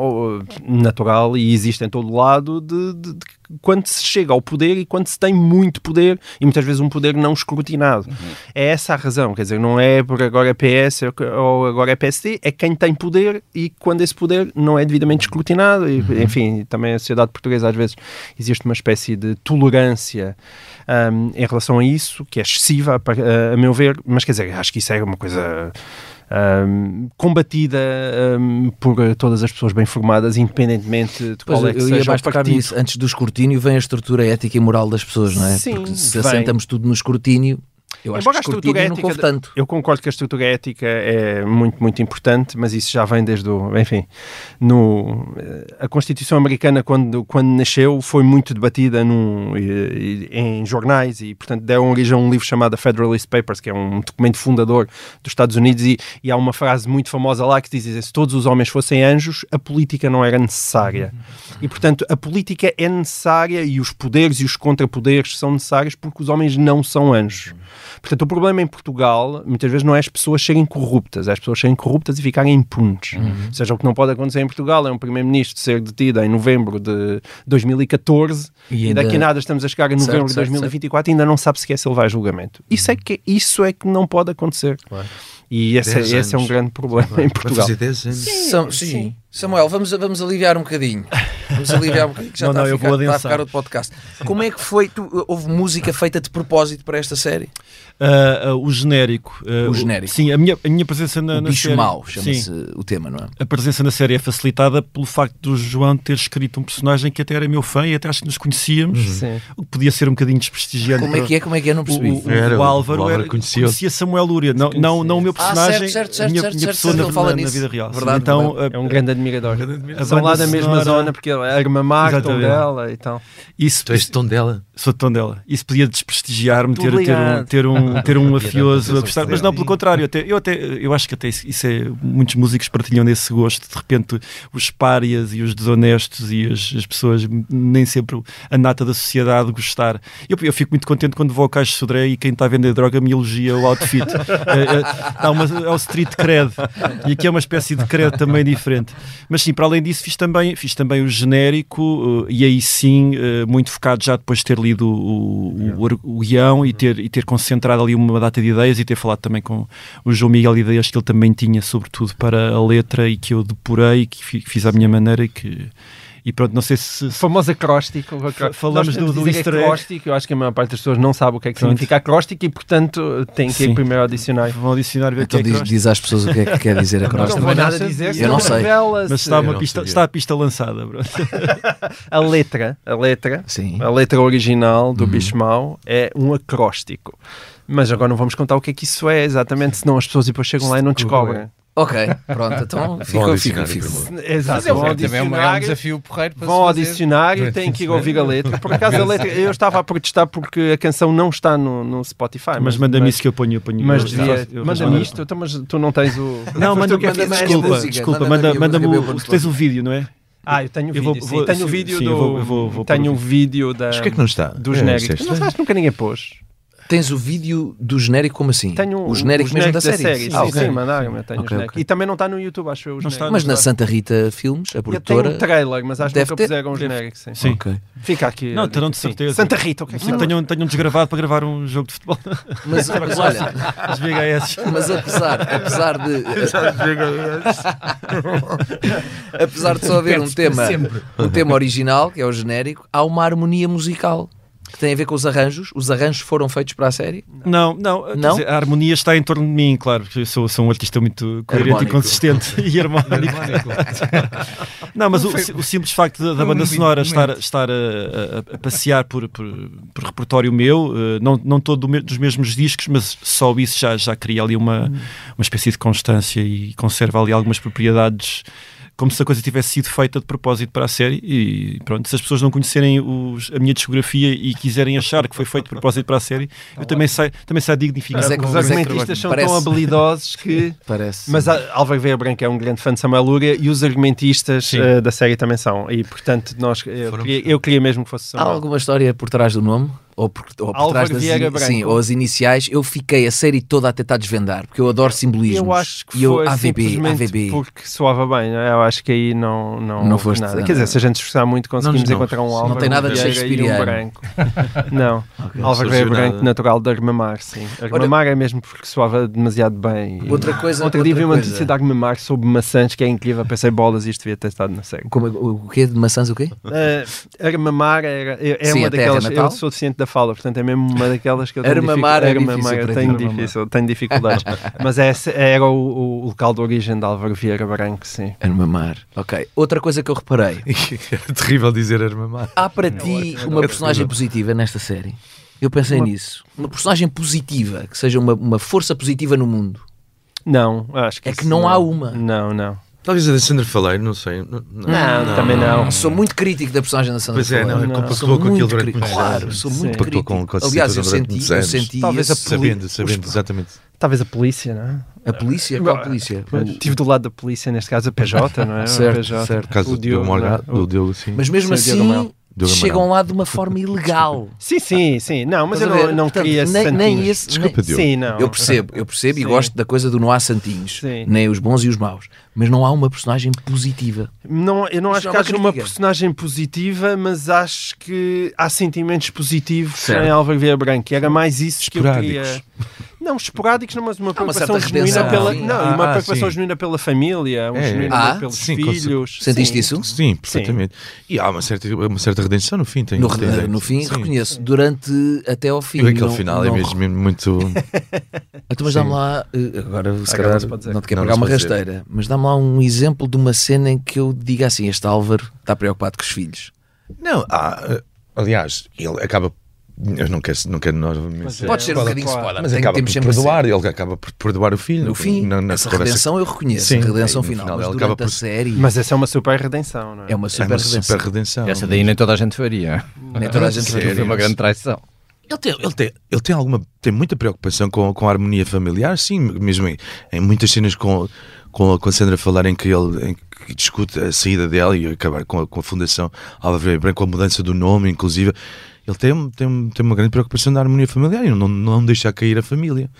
[SPEAKER 12] natural e existe em todo lado de, de, de quando se chega ao poder e quando se tem muito poder e muitas vezes um poder não escrutinado. Uhum. É essa a razão, quer dizer, não é por agora é PS ou agora é PSD, é quem tem poder e quando esse poder não é devidamente escrutinado. E, uhum. Enfim, também a sociedade portuguesa às vezes existe uma espécie de tolerância um, em relação a isso, que é excessiva, a, a meu ver, mas quer dizer, acho que isso é uma coisa um, combatida um, por todas as pessoas bem formadas, independentemente de
[SPEAKER 5] pois
[SPEAKER 12] qual é que
[SPEAKER 5] eu
[SPEAKER 12] seja
[SPEAKER 5] ia mais tocar nisso. Antes do escrutínio vem a estrutura ética e moral das pessoas, não é?
[SPEAKER 12] Sim,
[SPEAKER 5] Porque se
[SPEAKER 12] vem.
[SPEAKER 5] assentamos tudo no escrutínio, eu acho
[SPEAKER 12] Embora
[SPEAKER 5] que a estrutura ética, tanto.
[SPEAKER 12] Eu concordo que a estrutura ética é muito, muito importante, mas isso já vem desde o. Enfim, no, a Constituição Americana, quando, quando nasceu, foi muito debatida num, em jornais e, portanto, deu origem a um livro chamado Federalist Papers, que é um documento fundador dos Estados Unidos. E, e há uma frase muito famosa lá que diz: se todos os homens fossem anjos, a política não era necessária. E, portanto, a política é necessária e os poderes e os contrapoderes são necessários porque os homens não são anjos. Portanto, o problema em Portugal, muitas vezes, não é as pessoas serem corruptas, é as pessoas serem corruptas e ficarem impunes. Uhum. Ou seja, o que não pode acontecer em Portugal é um primeiro-ministro ser detido em novembro de 2014 e, ainda... e daqui a nada estamos a chegar a novembro certo, de 2024 certo. e ainda não sabe sequer se ele vai a julgamento. Isso é que, isso é que não pode acontecer. Claro. E esse, é, esse é um grande problema claro. em Portugal.
[SPEAKER 5] Sim, sim. sim. Samuel, vamos, vamos aliviar um bocadinho. Vamos aliviar um bocadinho, que já não, está, não, a ficar, está a ficar outro podcast. Como é que foi? Tu, houve música feita de propósito para esta série?
[SPEAKER 14] Uh, uh, o genérico.
[SPEAKER 5] Uh, o genérico.
[SPEAKER 14] Sim, a minha, a minha presença na,
[SPEAKER 5] o
[SPEAKER 14] na
[SPEAKER 5] bicho
[SPEAKER 14] série.
[SPEAKER 5] mau, chama-se o tema, não é?
[SPEAKER 14] A presença na série é facilitada pelo facto do João ter escrito um personagem que até era meu fã e até acho que nos conhecíamos. Uhum. O que podia ser um bocadinho desprestigiante.
[SPEAKER 5] Como é que é? Como é que é? Não percebi.
[SPEAKER 14] O, o, era, o Álvaro, o Álvaro era, conhecia, conhecia Samuel Lúria, não, não, não o meu personagem, ah, certo, certo, certo, a minha, minha pessoa na, na, na, vida real.
[SPEAKER 12] Verdade, então, verdade. é um grande admirador. São lá da mesma zona, porque é a irmã Marta, dela e tal.
[SPEAKER 11] Isso, tu és tom dela?
[SPEAKER 14] Sou tom dela. Isso podia desprestigiar-me ter, ter, um, ter, um, ter um mafioso a prestar, mas não, pelo contrário, até, eu, até, eu acho que até isso, isso é. Muitos músicos partilham desse gosto, de repente, os párias e os desonestos e as, as pessoas, nem sempre a nata da sociedade gostar. Eu, eu fico muito contente quando vou ao Caixa Sodré e quem está a vender droga me elogia o outfit. é, é, uma, é o street cred. E aqui é uma espécie de cred também diferente. Mas sim, para além disso, fiz também, fiz também o genérico e aí sim, muito focado já depois de ter lido o, o, o, o guião e ter, e ter concentrado ali uma data de ideias e ter falado também com o João Miguel ideias que ele também tinha, sobretudo para a letra e que eu depurei, que fiz à minha maneira e que e pronto, não sei se.
[SPEAKER 12] O famoso acróstico.
[SPEAKER 14] Falamos do, do easter egg.
[SPEAKER 12] Acróstico, eu acho que a maior parte das pessoas não sabe o que é que pronto. significa acróstico e, portanto, tem que ir primeiro ao dicionário.
[SPEAKER 14] Vão ao dicionário ver
[SPEAKER 5] então
[SPEAKER 14] que
[SPEAKER 5] é diz, diz às pessoas o que é que quer dizer acróstico.
[SPEAKER 12] Não vou nada dizer,
[SPEAKER 5] eu não sei.
[SPEAKER 14] Mas está, uma pista, está a pista lançada.
[SPEAKER 12] a letra, a letra, Sim. a letra original do uhum. Bicho Mau é um acróstico. Mas agora não vamos contar o que é que isso é exatamente, senão as pessoas depois chegam lá e não descobrem.
[SPEAKER 5] Ok, pronto, então ficou, ficou.
[SPEAKER 12] Exato, vão ao
[SPEAKER 13] dicionário, é um desafio porreiro para
[SPEAKER 12] vão ao dicionário e têm que ir ouvir a letra. Por acaso a letra, eu estava a protestar porque a canção não está no, no Spotify.
[SPEAKER 14] Mas, mas manda-me isso que eu ponho. Eu ponho
[SPEAKER 12] mas manda-me isto, então, mas tu não tens o.
[SPEAKER 14] Não, manda-me manda desculpa, música, desculpa, manda, manda-me o. Tu tens o vídeo, não é?
[SPEAKER 12] Ah, eu tenho o vídeo, sim, tenho o vídeo do. Tenho o vídeo da.
[SPEAKER 11] Mas que é que não está?
[SPEAKER 12] Do genérico. Não sabes, nunca ninguém pôs.
[SPEAKER 5] Tens o vídeo do genérico como assim?
[SPEAKER 12] Tenho
[SPEAKER 5] o genérico
[SPEAKER 12] o
[SPEAKER 5] mesmo da
[SPEAKER 12] genérico
[SPEAKER 5] série?
[SPEAKER 12] Sim,
[SPEAKER 5] Ah,
[SPEAKER 12] sim,
[SPEAKER 5] ok.
[SPEAKER 12] mandaram-me, eu tenho o
[SPEAKER 5] Ok,
[SPEAKER 12] genérico.
[SPEAKER 5] ok.
[SPEAKER 12] E também não está no YouTube, acho eu. o genérico.
[SPEAKER 5] Mas na Santa Rita Filmes, a
[SPEAKER 12] Eu tenho
[SPEAKER 5] produtora.
[SPEAKER 12] um trailer, mas acho que nunca
[SPEAKER 5] ter-
[SPEAKER 12] puseram o genérico. Sim.
[SPEAKER 14] Sim.
[SPEAKER 12] Fica aqui.
[SPEAKER 14] Não, terão de
[SPEAKER 12] sim.
[SPEAKER 14] certeza.
[SPEAKER 12] Santa Rita, o que é que
[SPEAKER 14] Sim, tenham, tenham desgravado para gravar um jogo de futebol.
[SPEAKER 5] Mas, mas olha,
[SPEAKER 14] As VHS.
[SPEAKER 5] mas apesar, apesar de. apesar de só haver um tema, um tema original, que é o genérico, há uma harmonia musical que tem a ver com os arranjos. Os arranjos foram feitos para a série?
[SPEAKER 14] Não, não,
[SPEAKER 5] Não?
[SPEAKER 14] dizer, a harmonia está em torno de mim, claro, porque eu sou, sou um artista muito coerente
[SPEAKER 5] Harmónico.
[SPEAKER 14] e consistente e harmónico. não, mas o, o simples facto da, da banda sonora estar, estar a, a- a passear por, por, por repertório meu, eh, não, não todo do me- dos mesmos discos, mas só isso já, já cria ali uma, uma espécie de constância e conserva ali algumas propriedades. Como se a coisa tivesse sido feita de propósito para a série, e pronto, se as pessoas não conhecerem os- a minha discografia e quiserem achar que foi feito de propósito para a série, eu também saio, também saio dignificado.
[SPEAKER 12] Mas é que os argumentistas são tão habilidosos que.
[SPEAKER 5] Parece.
[SPEAKER 12] Mas Álvaro Veia Branco é um grande fã de Samuel Lúria e os argumentistas eh, da série também são. E portanto, nós, eu, queria, eu queria mesmo que fosse
[SPEAKER 5] Há
[SPEAKER 12] Samuel.
[SPEAKER 5] alguma história por trás do nome? Ou por, ou por
[SPEAKER 12] Álvaro
[SPEAKER 5] trás das
[SPEAKER 12] Branco.
[SPEAKER 5] sim, ou as iniciais? Eu fiquei a série toda a tentar desvendar, porque eu adoro simbolismos.
[SPEAKER 12] Eu acho que
[SPEAKER 5] e eu,
[SPEAKER 12] foi
[SPEAKER 5] AVB, AVB.
[SPEAKER 12] porque soava bem, não é? eu acho que aí não, não,
[SPEAKER 5] Não foste-
[SPEAKER 12] nada. Quer dizer, se a gente esforçar muito conseguimos
[SPEAKER 5] não.
[SPEAKER 12] encontrar um
[SPEAKER 5] Não
[SPEAKER 12] Álvaro
[SPEAKER 5] tem nada de
[SPEAKER 12] Vieira e um branco. não, Álvaro
[SPEAKER 5] Surgiu
[SPEAKER 12] Veia Branco natural de Armamar, sim. Armamar é mesmo porque soava demasiado bem.
[SPEAKER 5] Outra coisa-
[SPEAKER 12] Outro dia vi uma notícia de Armamar sobre maçãs que é incrível, pensei bolas isto devia ter estado na série.
[SPEAKER 5] Como, o, o quê? De maçãs o quê?
[SPEAKER 12] Uh, Armamar era, é, é
[SPEAKER 5] Sim,
[SPEAKER 12] uma daquelas. Eu sou deficiente da fala, portanto é mesmo uma daquelas que eu tenho
[SPEAKER 5] Armamar é difícil
[SPEAKER 12] eu tenho, difícil, tenho dificuldades. Mas esse era o, o local de origem de Álvaro Vieira Branco, sim.
[SPEAKER 5] Armamar. Ok. Outra coisa que eu reparei.
[SPEAKER 11] É terrível dizer armamar.
[SPEAKER 5] Há para ti uma personagem positiva nesta série? Eu pensei
[SPEAKER 12] Uma-
[SPEAKER 5] nisso. Uma personagem positiva, que seja uma, uma força positiva no mundo.
[SPEAKER 12] Não, acho que
[SPEAKER 5] É que
[SPEAKER 12] isso
[SPEAKER 5] não há uma.
[SPEAKER 12] Não, não.
[SPEAKER 11] Talvez a da Sandra Faleiro, não sei. Não,
[SPEAKER 12] Não, também não.
[SPEAKER 5] Sou muito crítico da personagem da Sandra
[SPEAKER 11] Pois é, não,
[SPEAKER 5] Faleiro.
[SPEAKER 11] é compactou
[SPEAKER 5] Sou
[SPEAKER 11] com aquilo
[SPEAKER 5] muito
[SPEAKER 11] durante
[SPEAKER 5] crítico.
[SPEAKER 11] muitos
[SPEAKER 5] Claro,
[SPEAKER 11] anos.
[SPEAKER 5] sou
[SPEAKER 12] Sim.
[SPEAKER 5] muito
[SPEAKER 11] Compactou
[SPEAKER 5] crítico.
[SPEAKER 11] com- com a
[SPEAKER 5] Aliás, eu
[SPEAKER 11] situação durante
[SPEAKER 5] senti,
[SPEAKER 11] muitos
[SPEAKER 5] eu
[SPEAKER 11] anos.
[SPEAKER 5] senti
[SPEAKER 12] Talvez a
[SPEAKER 5] esse-
[SPEAKER 11] Sabendo, sabendo, exatamente.
[SPEAKER 12] Talvez a polícia, não é?
[SPEAKER 5] A polícia? Qual polícia?
[SPEAKER 12] Eu Estive do lado da polícia, neste caso a PJ, não é?
[SPEAKER 5] Certo,
[SPEAKER 12] a PJ.
[SPEAKER 5] certo.
[SPEAKER 11] Por causa
[SPEAKER 12] O
[SPEAKER 11] do
[SPEAKER 12] Diogo,
[SPEAKER 11] Morgado,
[SPEAKER 12] não é?
[SPEAKER 11] do Diogo, sim.
[SPEAKER 5] Mas mesmo
[SPEAKER 12] Sim, Diogo Amaral.
[SPEAKER 5] assim,
[SPEAKER 11] Diogo
[SPEAKER 5] chegam
[SPEAKER 11] Amaral.
[SPEAKER 5] lá de uma forma ilegal.
[SPEAKER 12] Sim, sim, sim. Não, mas eu
[SPEAKER 5] Estás a
[SPEAKER 12] não,
[SPEAKER 5] ver?
[SPEAKER 12] não
[SPEAKER 5] Portanto,
[SPEAKER 12] queria
[SPEAKER 5] nem, nem
[SPEAKER 12] santinhos.
[SPEAKER 5] esse.
[SPEAKER 11] Desculpa, Diogo.
[SPEAKER 12] Sim, não.
[SPEAKER 5] Eu percebo, eu percebo e
[SPEAKER 12] Sim.
[SPEAKER 5] gosto da coisa do não há santinhos,
[SPEAKER 12] Sim.
[SPEAKER 5] nem os bons e os maus, mas não há uma personagem positiva.
[SPEAKER 12] Não, eu não acho
[SPEAKER 5] não
[SPEAKER 12] que
[SPEAKER 5] é uma
[SPEAKER 12] haja uma personagem positiva, mas acho que há sentimentos positivos
[SPEAKER 5] Certo.
[SPEAKER 12] em Álvaro Vieira Branco. E era mais isso que eu queria. Não, esporádicos, não, mas uma
[SPEAKER 5] uma
[SPEAKER 12] preocupação
[SPEAKER 5] certa
[SPEAKER 12] genuína
[SPEAKER 5] redenção.
[SPEAKER 12] pela.
[SPEAKER 5] Sim.
[SPEAKER 12] Não,
[SPEAKER 11] Ah,
[SPEAKER 12] uma
[SPEAKER 11] ah,
[SPEAKER 12] preocupação
[SPEAKER 11] sim.
[SPEAKER 12] genuína pela família, um
[SPEAKER 11] É.
[SPEAKER 12] genuíno
[SPEAKER 5] Ah,
[SPEAKER 12] pelos
[SPEAKER 11] sim,
[SPEAKER 12] filhos.
[SPEAKER 5] Sentiste
[SPEAKER 12] Sim.
[SPEAKER 5] isso?
[SPEAKER 11] Sim, perfeitamente. E há uma certa, uma certa redenção no fim. Tem,
[SPEAKER 5] No,
[SPEAKER 11] tem-
[SPEAKER 5] no fim,
[SPEAKER 11] sim.
[SPEAKER 5] reconheço, durante até ao fim.
[SPEAKER 11] E aquele
[SPEAKER 5] não-
[SPEAKER 11] final
[SPEAKER 5] não-
[SPEAKER 11] é mesmo, muito.
[SPEAKER 5] Então, mas
[SPEAKER 11] Sim.
[SPEAKER 5] dá-me lá, eh, agora se calhar
[SPEAKER 12] não se pode dizer.
[SPEAKER 5] não te quero pegar uma rasteira, mas dá-me lá um exemplo de uma cena em que eu diga assim: este Álvaro está preocupado com os filhos.
[SPEAKER 11] Não, há, eh, aliás, ele acaba. Eu não quero, não quero novamente.
[SPEAKER 5] Pode ser um bocadinho spoiler,
[SPEAKER 11] Mas
[SPEAKER 5] tem-
[SPEAKER 11] acaba
[SPEAKER 5] temos
[SPEAKER 11] por perdoar, ele acaba por perdoar o filho.
[SPEAKER 5] No fim,
[SPEAKER 11] na, na
[SPEAKER 5] essa
[SPEAKER 11] conversa-
[SPEAKER 5] redenção eu reconheço,
[SPEAKER 11] Sim,
[SPEAKER 5] a redenção
[SPEAKER 11] no
[SPEAKER 5] final, mas
[SPEAKER 11] ele acaba
[SPEAKER 5] a
[SPEAKER 11] por
[SPEAKER 5] série
[SPEAKER 12] Mas essa é uma super redenção, não é?
[SPEAKER 5] é uma
[SPEAKER 11] é
[SPEAKER 5] super
[SPEAKER 11] uma
[SPEAKER 5] redenção.
[SPEAKER 11] super redenção.
[SPEAKER 13] Essa daí nem toda a gente faria.
[SPEAKER 5] Nem toda a gente faria.
[SPEAKER 13] Foi uma grande traição.
[SPEAKER 11] Ele tem, ele tem, ele tem alguma tem muita preocupação com, com a harmonia familiar, sim, mesmo em, em muitas cenas com, com, a- com a Sandra falar em que ele em que discute a saída dela e acabar com a, com a Fundação Branco, com a mudança do nome, inclusive. Ele tem, tem, tem uma grande preocupação da harmonia familiar e não, não deixar cair a família.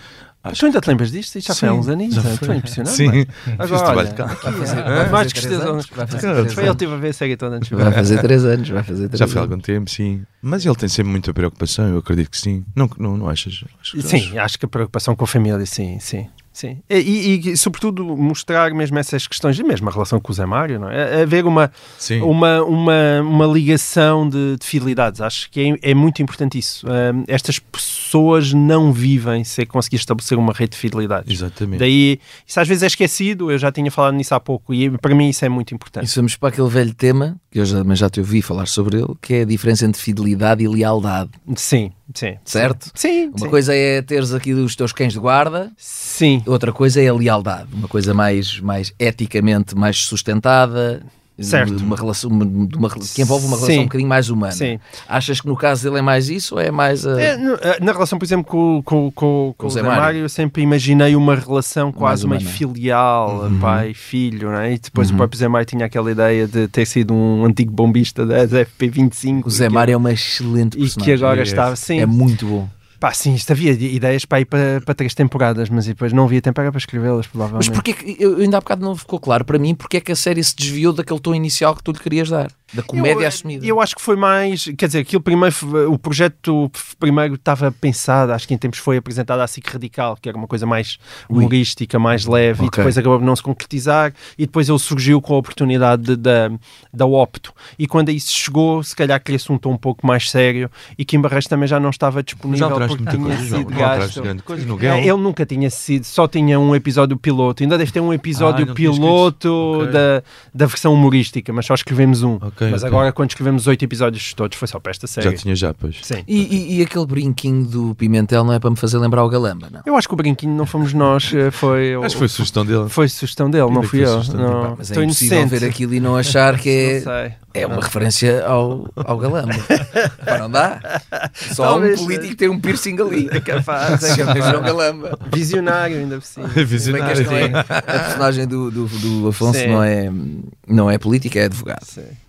[SPEAKER 12] Mas tu ainda te lembras disto? Isto já foi há uns aninhos.
[SPEAKER 11] já
[SPEAKER 12] é? impressionante.
[SPEAKER 11] Sim. Fiz
[SPEAKER 12] Agora, olha, aqui, é, mais de
[SPEAKER 5] três
[SPEAKER 12] três
[SPEAKER 5] anos,
[SPEAKER 12] Foi
[SPEAKER 5] três
[SPEAKER 12] ele que estive a ver a série toda antes
[SPEAKER 5] Vai fazer 3 anos, vai fazer 3
[SPEAKER 11] Já foi há algum tempo, sim. Mas ele tem sempre muita preocupação, eu acredito que sim. Não, não, não achas? Acho que-
[SPEAKER 12] Sim, acho que a preocupação com a família, sim, sim. Sim. E, e- e, sobretudo mostrar mesmo essas questões, e mesmo a relação com o Zé Mário, não é? Haver uma,
[SPEAKER 11] Sim.
[SPEAKER 12] uma, uma, uma ligação de, de fidelidades. Acho que é, é muito importante isso. Hum, estas pessoas não vivem sem conseguir estabelecer uma rede de fidelidades.
[SPEAKER 11] Exatamente.
[SPEAKER 12] Daí, isso às vezes é esquecido, eu já tinha falado nisso há pouco, e para mim isso é muito importante.
[SPEAKER 5] E vamos para aquele velho tema, que eu já, também já te ouvi falar sobre ele, que é a diferença entre fidelidade e lealdade.
[SPEAKER 12] Sim, sim.
[SPEAKER 5] Certo?
[SPEAKER 12] Sim.
[SPEAKER 5] Uma
[SPEAKER 12] sim.
[SPEAKER 5] coisa é teres aqui os teus cães de guarda,
[SPEAKER 12] Sim.
[SPEAKER 5] outra coisa é a lealdade. Uma coisa mais, mais eticamente mais sustentada.
[SPEAKER 12] Certo.
[SPEAKER 5] De uma relação, de uma, que envolve uma relação
[SPEAKER 12] Sim.
[SPEAKER 5] um bocadinho mais humana.
[SPEAKER 12] Sim.
[SPEAKER 5] Achas que no caso dele é mais isso ou é mais a.
[SPEAKER 12] É, eh, na relação, por exemplo, com, com, com, com o
[SPEAKER 5] Zé Mário.
[SPEAKER 12] Mário, eu sempre imaginei uma relação quase meio filial,
[SPEAKER 5] Uhum.
[SPEAKER 12] pai, filho, não é? E depois
[SPEAKER 5] Uhum.
[SPEAKER 12] o próprio Zé Mário tinha aquela ideia de ter sido um antigo bombista da FP25.
[SPEAKER 5] O Zé
[SPEAKER 12] e
[SPEAKER 5] Mário é uma excelente
[SPEAKER 12] E
[SPEAKER 5] personagem.
[SPEAKER 12] que agora
[SPEAKER 11] É.
[SPEAKER 12] estava, sim,
[SPEAKER 5] É muito bom.
[SPEAKER 12] Pá, sim, isto havia ideias para ir para, para três temporadas, mas depois não havia tempo para escrevê-las, provavelmente.
[SPEAKER 5] Mas porquê que, eu ainda há bocado não ficou claro para mim porque é que a série se desviou daquele tom inicial que tu lhe querias dar, da comédia
[SPEAKER 12] eu,
[SPEAKER 5] assumida?
[SPEAKER 12] Eu acho que foi mais, quer dizer, aquilo primeiro, o projeto primeiro estava pensado, acho que em tempos foi apresentado à SIC Radical, que era uma coisa mais humorística, mais leve,
[SPEAKER 5] Ok.
[SPEAKER 12] e depois acabou por não se concretizar, e depois ele surgiu com a oportunidade de- da, da Opto. E quando a isso chegou, se calhar queria-se um tom um pouco mais sério, e Kim Barreiros também já não estava disponível
[SPEAKER 11] alteraste
[SPEAKER 12] porque
[SPEAKER 11] muita
[SPEAKER 12] tinha
[SPEAKER 11] coisa, João.
[SPEAKER 12] sido
[SPEAKER 11] Não
[SPEAKER 12] gasto.
[SPEAKER 11] guião.
[SPEAKER 12] Ele nunca tinha sido, só tinha um episódio piloto, ainda deve ter um episódio
[SPEAKER 11] Ah, não
[SPEAKER 12] piloto
[SPEAKER 11] Ok.
[SPEAKER 12] da, da versão humorística, mas só escrevemos um.
[SPEAKER 11] Ok,
[SPEAKER 12] mas
[SPEAKER 11] ok.
[SPEAKER 12] agora, quando escrevemos oito episódios todos, foi só para esta série.
[SPEAKER 11] Já tinha já, pois.
[SPEAKER 12] Sim.
[SPEAKER 5] E, e- e aquele brinquinho do Pimentel não é para me fazer lembrar o Galamba, não?
[SPEAKER 12] Eu acho que o brinquinho não fomos nós, eh, foi.
[SPEAKER 11] Acho que foi sugestão dele.
[SPEAKER 12] Foi sugestão dele, não fui eu. Não.
[SPEAKER 5] Pá, mas é
[SPEAKER 12] Estou
[SPEAKER 5] impossível
[SPEAKER 12] inocente.
[SPEAKER 5] ver aquilo e não achar que
[SPEAKER 12] Não
[SPEAKER 5] é, é uma
[SPEAKER 12] Não.
[SPEAKER 5] referência ao, ao Galamba. Pá, não dá? Só
[SPEAKER 12] Talvez.
[SPEAKER 5] um político tem um piercing ali.
[SPEAKER 12] É capaz, é
[SPEAKER 5] Se chama
[SPEAKER 12] capaz.
[SPEAKER 5] João Galamba.
[SPEAKER 12] Visionário, ainda por cima.
[SPEAKER 5] Não é- a personagem do, do, do Afonso
[SPEAKER 12] Sim.
[SPEAKER 5] não é, não é política, é advogado.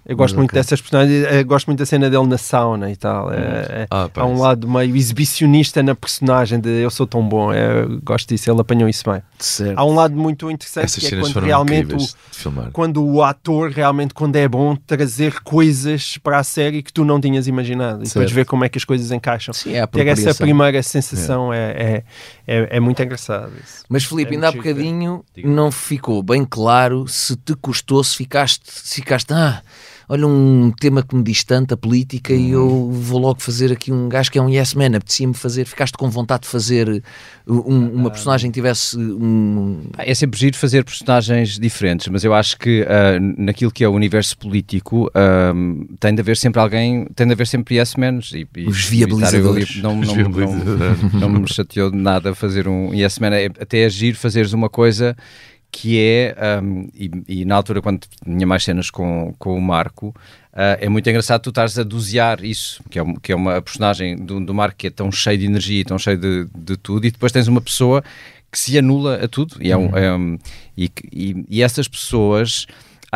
[SPEAKER 12] Eu gosto
[SPEAKER 5] Mas
[SPEAKER 12] muito dessas personagens, eu gosto muito da cena dele na sauna e tal. É, é-
[SPEAKER 11] Ah,
[SPEAKER 12] há um lado meio exibicionista na personagem de eu sou tão bom, é, gosto disso, ele apanhou isso bem.
[SPEAKER 5] Certo.
[SPEAKER 12] Há um lado muito interessante
[SPEAKER 11] Essas
[SPEAKER 12] que é quando realmente o, quando o ator realmente, quando é bom, trazer coisas para a série que tu não tinhas imaginado e depois
[SPEAKER 5] Certo.
[SPEAKER 12] ver como é que as coisas encaixam.
[SPEAKER 5] Sim, é a
[SPEAKER 12] Ter essa primeira sensação é, é, é, é muito engraçado. Isso.
[SPEAKER 5] Mas Filipe,
[SPEAKER 12] É
[SPEAKER 5] ainda há bocadinho não ficou bem claro se te custou, se ficaste, se ficaste, ah, olha um tema que me diz tanto, a política, e eu vou logo fazer aqui um gajo que é um yes man, apetecia-me fazer, ficaste com vontade de fazer um- uma personagem que tivesse um...
[SPEAKER 13] É sempre giro fazer personagens diferentes, mas eu acho que ah, naquilo que é o universo político ah, tem de haver sempre alguém, tem de haver sempre yes menos e, e
[SPEAKER 5] Os viabilizadores.
[SPEAKER 13] Não,
[SPEAKER 11] Os
[SPEAKER 13] não,
[SPEAKER 11] viabilizadores.
[SPEAKER 13] não, não me chateou de nada fazer um yes man, é, até é giro fazeres uma coisa que é, ah, e, e na altura quando tinha mais cenas com, com o Marco, ah, é muito engraçado tu estares a dosear isso, que é, um- que é uma personagem do, do Marco que é tão cheio de energia e tão cheio de, de tudo, e depois tens uma pessoa que se anula a tudo, e, é um, é um- e, e, e essas pessoas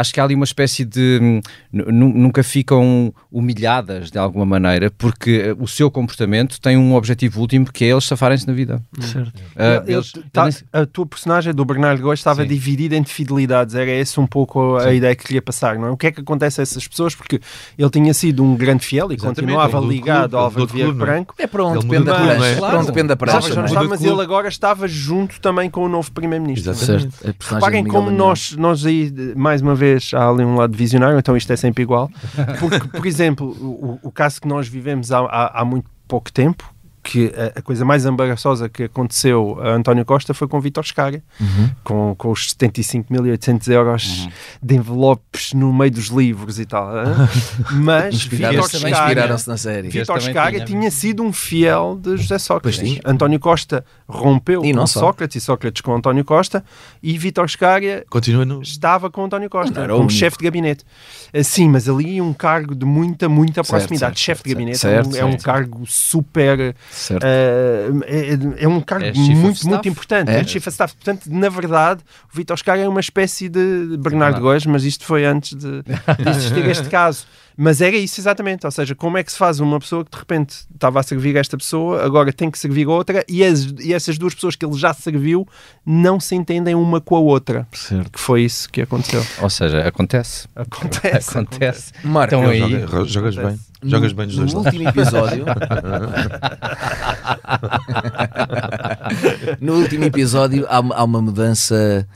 [SPEAKER 13] acho que há ali uma espécie de. hum, nu- nu- nunca ficam humilhadas de alguma maneira, porque eh, o seu comportamento tem um objetivo último que é eles safarem-se na vida.
[SPEAKER 14] Certo.
[SPEAKER 13] Ah,
[SPEAKER 12] Ele-
[SPEAKER 13] eles-
[SPEAKER 12] tá- a tua personagem do Bernardo Góes estava
[SPEAKER 13] Sim.
[SPEAKER 12] dividida entre fidelidades, era essa um pouco a ideia que queria passar, não é? O que é que acontece a essas pessoas? Porque ele tinha sido um grande fiel e
[SPEAKER 11] Exatamente,
[SPEAKER 12] continuava ligado
[SPEAKER 11] clube,
[SPEAKER 12] ao Álvaro Vieira
[SPEAKER 11] é?
[SPEAKER 12] Branco.
[SPEAKER 5] É para onde depende da
[SPEAKER 11] não é?
[SPEAKER 5] para onde depende da
[SPEAKER 12] já não
[SPEAKER 5] é?
[SPEAKER 12] mas ele agora estava junto também com o novo Primeiro-Ministro.
[SPEAKER 5] Certo, personagem
[SPEAKER 12] Reparem como nós, nós aí, mais uma vez, há ali um lado visionário, então isto é sempre igual. Porque, por exemplo, o, o caso que nós vivemos há, há, há muito pouco tempo, que a, a coisa mais embaraçosa que aconteceu a António Costa foi com o Vítor Scaga,
[SPEAKER 5] Uhum.
[SPEAKER 12] com, com os 75.800 euros de envelopes no meio dos livros e tal. Mas Vítor Scaga,
[SPEAKER 5] inspiraram-se na série.
[SPEAKER 12] Vítor Scaga
[SPEAKER 13] tinha.
[SPEAKER 12] tinha sido um fiel de José Sócrates. António Costa rompeu
[SPEAKER 5] E não
[SPEAKER 12] com
[SPEAKER 5] só.
[SPEAKER 12] Sócrates e Sócrates com António Costa e Vítor Scaga
[SPEAKER 11] Continua no.
[SPEAKER 12] estava com António Costa
[SPEAKER 5] Não era o
[SPEAKER 12] como chefe de gabinete. Eh, Sim, mas ali um cargo de muita, muita
[SPEAKER 5] Certo,
[SPEAKER 12] proximidade.
[SPEAKER 5] certo,
[SPEAKER 12] chefe de
[SPEAKER 5] certo,
[SPEAKER 12] gabinete
[SPEAKER 5] certo,
[SPEAKER 12] é, um, é um
[SPEAKER 5] certo.
[SPEAKER 12] cargo super.
[SPEAKER 5] Certo.
[SPEAKER 12] eh, é, é um cargo
[SPEAKER 13] É
[SPEAKER 12] muito, muito importante.
[SPEAKER 5] É.
[SPEAKER 12] É. Chief of staff. Portanto, na verdade, o Vítor Scaga é uma espécie de Bernardo Góes, mas isto foi antes de, de existir este caso. Mas era isso exatamente, ou seja, como é que se faz uma pessoa que de repente estava a servir esta pessoa, agora tem que servir outra, e, as- e essas duas pessoas que ele já serviu não se entendem uma com a outra.
[SPEAKER 5] Certo.
[SPEAKER 12] Que foi isso que aconteceu.
[SPEAKER 13] Ou seja, acontece.
[SPEAKER 12] Acontece.
[SPEAKER 13] Acontece.
[SPEAKER 5] Marco,
[SPEAKER 13] Então aí.
[SPEAKER 11] joga- jogas bem.
[SPEAKER 12] Acontece.
[SPEAKER 11] Jogas bem dos dois
[SPEAKER 5] no último episódio no último episódio há, há uma mudança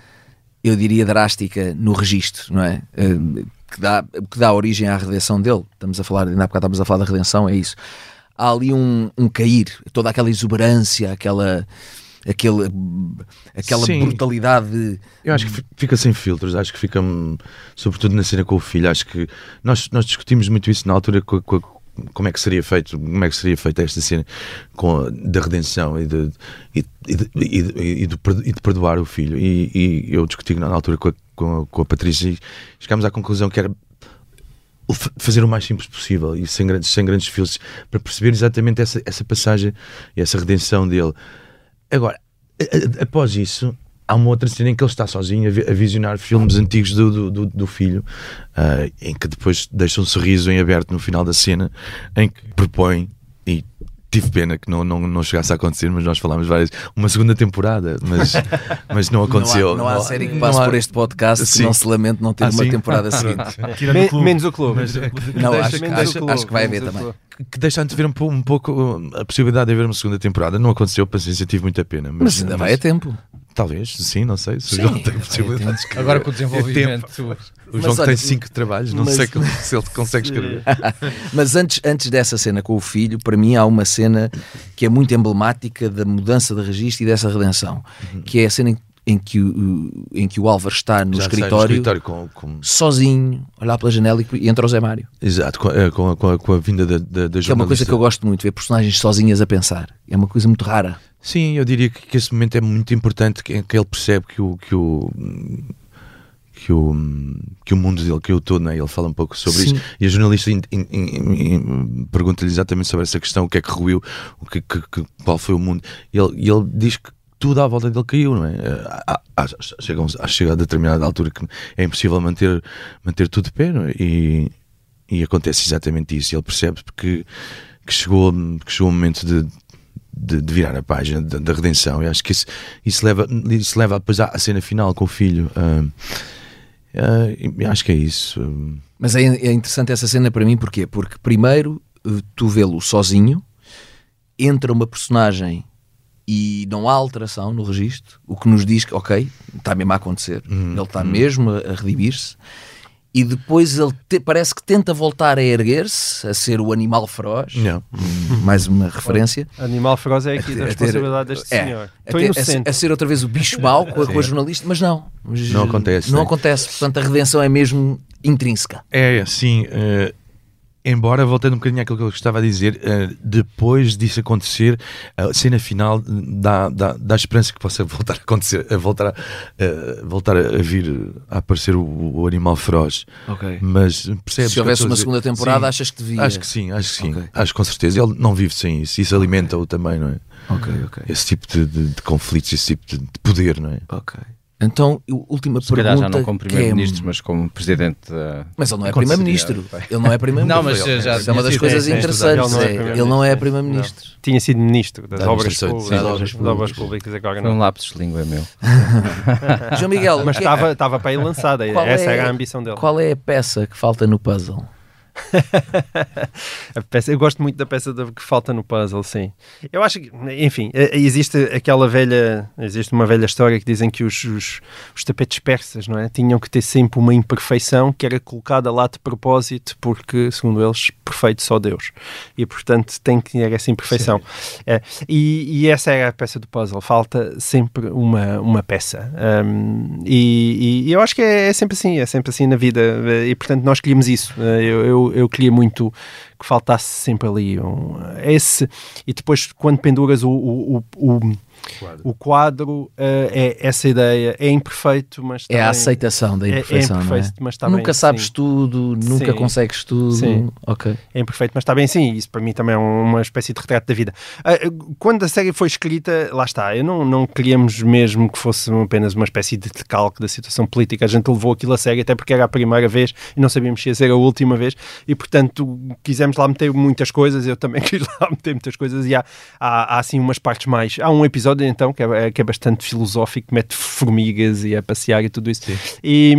[SPEAKER 5] eu diria drástica no registro não é Eh, que dá, que dá origem à redenção dele estamos a falar, ainda há bocado estávamos a falar da redenção é isso, há ali um, um cair, toda aquela exuberância aquela aquele, aquela
[SPEAKER 11] Sim.
[SPEAKER 5] brutalidade
[SPEAKER 11] Eu acho que fi- fica sem filtros, acho que fica, hum, sobretudo na cena com o filho, acho que nós, nós discutimos muito isso na altura com, com como é que seria feito, como é que seria feita esta cena com da redenção e de, e, e de, e de- e de perdo- de perdoar o filho. E, e eu discuti na altura com a, com a, com a Patrícia e chegámos à conclusão que era fazer o mais simples possível e sem grandes, sem grandes filtros para perceber exatamente essa, essa passagem e essa redenção dele. Agora, a- a- após isso, há uma outra cena em que ele está sozinho a, a visionar filmes antigos do, do, do- do filho, ah, em que depois deixa um sorriso em aberto no final da cena, em que propõe tive pena que não, não, não chegasse a acontecer, mas nós falámos várias. Uma segunda temporada, mas, mas não aconteceu.
[SPEAKER 5] Não há, não há série que passe há... por este podcast Sim. que não se lamente não ter ah, uma sim? temporada seguinte.
[SPEAKER 12] Men menos o clube. Mas,
[SPEAKER 5] não, acho, que, acho, clube, acho que vai haver também.
[SPEAKER 11] Que, deixa de ver um, um, pouco a possibilidade de haver uma segunda temporada. Não aconteceu, paciência, tive muita pena.
[SPEAKER 5] Mas, mas ainda mas, vai a tempo.
[SPEAKER 11] Talvez, sim, não sei. Se sim, o tem
[SPEAKER 13] possibilidades. Agora com o desenvolvimento.
[SPEAKER 11] O João olha, tem cinco trabalhos, não mas... sei se ele consegue escrever.
[SPEAKER 5] mas antes, antes dessa cena com o filho, para mim há uma cena que é muito emblemática da mudança de registro e dessa redenção, uhum. que é a cena em, em, que o, em que o Álvaro está no Já escritório, no escritório com, com... sozinho, olhar pela janela e, entra o Zé Mário.
[SPEAKER 11] Exato, com, é, com, a, com, a, com a vinda da, da, da
[SPEAKER 5] é uma coisa que eu gosto muito, ver personagens sozinhas a pensar. É uma coisa muito rara.
[SPEAKER 11] Sim, eu diria que, que esse momento é muito importante, que, que ele percebe que o, que o que o, que o mundo dele, que eu estou, né? ele fala um pouco sobre Sim. isso. E a jornalista pergunta-lhe exatamente sobre essa questão: o que é que ruiu, o que, que, que qual foi o mundo. E ele, ele diz que tudo à volta dele caiu, não é? Chega, chega a determinada altura que é impossível manter, manter tudo de pé, é? e, e acontece exatamente isso. Ele percebe que, que, chegou, que chegou o momento de, de, de, virar a página da, redenção. E acho que isso, isso, leva, isso leva depois à, cena final com o filho. Uh, uh, acho que é isso.
[SPEAKER 5] Mas é, é, interessante essa cena para mim, porquê? Porque primeiro eh, tu vê-lo sozinho, entra uma personagem e não há alteração no registro, o que nos diz que, ok, está mesmo a acontecer, uhum. ele está uhum. mesmo a, a redimir-se e depois ele te, parece que tenta voltar a erguer-se, a ser o animal feroz. Não. Mais uma referência.
[SPEAKER 12] Animal feroz é aqui da responsabilidade deste é, senhor.
[SPEAKER 5] A, ter, a, a, ser outra vez o bicho mau com, com a jornalista, mas não. Mas,
[SPEAKER 11] não acontece.
[SPEAKER 5] Não, acontece. Portanto, a redenção é mesmo intrínseca.
[SPEAKER 11] É, assim. Uh, Embora, voltando um bocadinho àquilo que eu estava a dizer, uh, depois disso acontecer, a cena final dá, dá, dá esperança que possa voltar a acontecer, a voltar a, uh, voltar a vir a aparecer o, o animal feroz.
[SPEAKER 5] Okay.
[SPEAKER 11] Mas percebes
[SPEAKER 5] Se houvesse uma segunda temporada, sim, achas que devia?
[SPEAKER 11] Acho que sim, acho que sim. Okay. Acho que com certeza. Ele não vive sem isso. Isso alimenta-o também, não é?
[SPEAKER 5] Ok, ok.
[SPEAKER 11] Esse tipo de, de, de conflitos, esse tipo de, de poder, não é?
[SPEAKER 5] Ok. Então, última
[SPEAKER 13] Se
[SPEAKER 5] pergunta.
[SPEAKER 13] já não como primeiro-ministro, é... mas como presidente da.
[SPEAKER 5] Mas ele não é primeiro-ministro. Ele não é primeiro-ministro.
[SPEAKER 13] Não, mas já,
[SPEAKER 5] Isso é uma das coisas é, interessantes. Ele não é primeiro-ministro.
[SPEAKER 12] Tinha sido ministro das, obras, públicas, das obras, obras públicas. Agora não.
[SPEAKER 13] Um lapso de língua é meu.
[SPEAKER 5] João Miguel.
[SPEAKER 12] Mas estava, é... para aí lançada. Essa é... era a ambição dele.
[SPEAKER 5] Qual é a peça que falta no puzzle?
[SPEAKER 12] peça, eu gosto muito da peça que falta no puzzle, sim. Eu acho que, enfim, eh, existe aquela velha, existe uma velha história que dizem que os, os, os, tapetes persas, não é? Tinham que ter sempre uma imperfeição que era colocada lá de propósito, porque, segundo eles, perfeito só Deus. E, portanto, tem que ter essa imperfeição. É, e, e, essa é a peça do puzzle. Falta sempre uma, uma peça. Um, e, e, eu acho que é, é, sempre assim, é sempre assim na vida. E, portanto, nós queríamos isso. Eu, eu eu, queria muito que faltasse sempre ali um, esse. E depois, quando penduras o, o, o, o Quadro. O quadro uh, é essa ideia, é imperfeito, mas
[SPEAKER 5] é a aceitação da imperfeição. É, é imperfeito, é? mas está nunca bem, sabes sim. tudo, nunca sim. consegues tudo. Sim. Ok.
[SPEAKER 12] É imperfeito, mas está bem sim. Isso para mim também é uma espécie de retrato da vida. Uh, quando a série foi escrita, lá está, eu não, não queríamos mesmo que fosse apenas uma espécie de decalque da situação política. A gente levou aquilo a sério, até porque era a primeira vez e não sabíamos se ia ser a última vez, e portanto quisemos lá meter muitas coisas. Eu também quis lá meter muitas coisas, e há, há, há assim umas partes mais. Há um episódio episódio então que é, que é bastante filosófico, que mete formigas e a passear e tudo isso. E,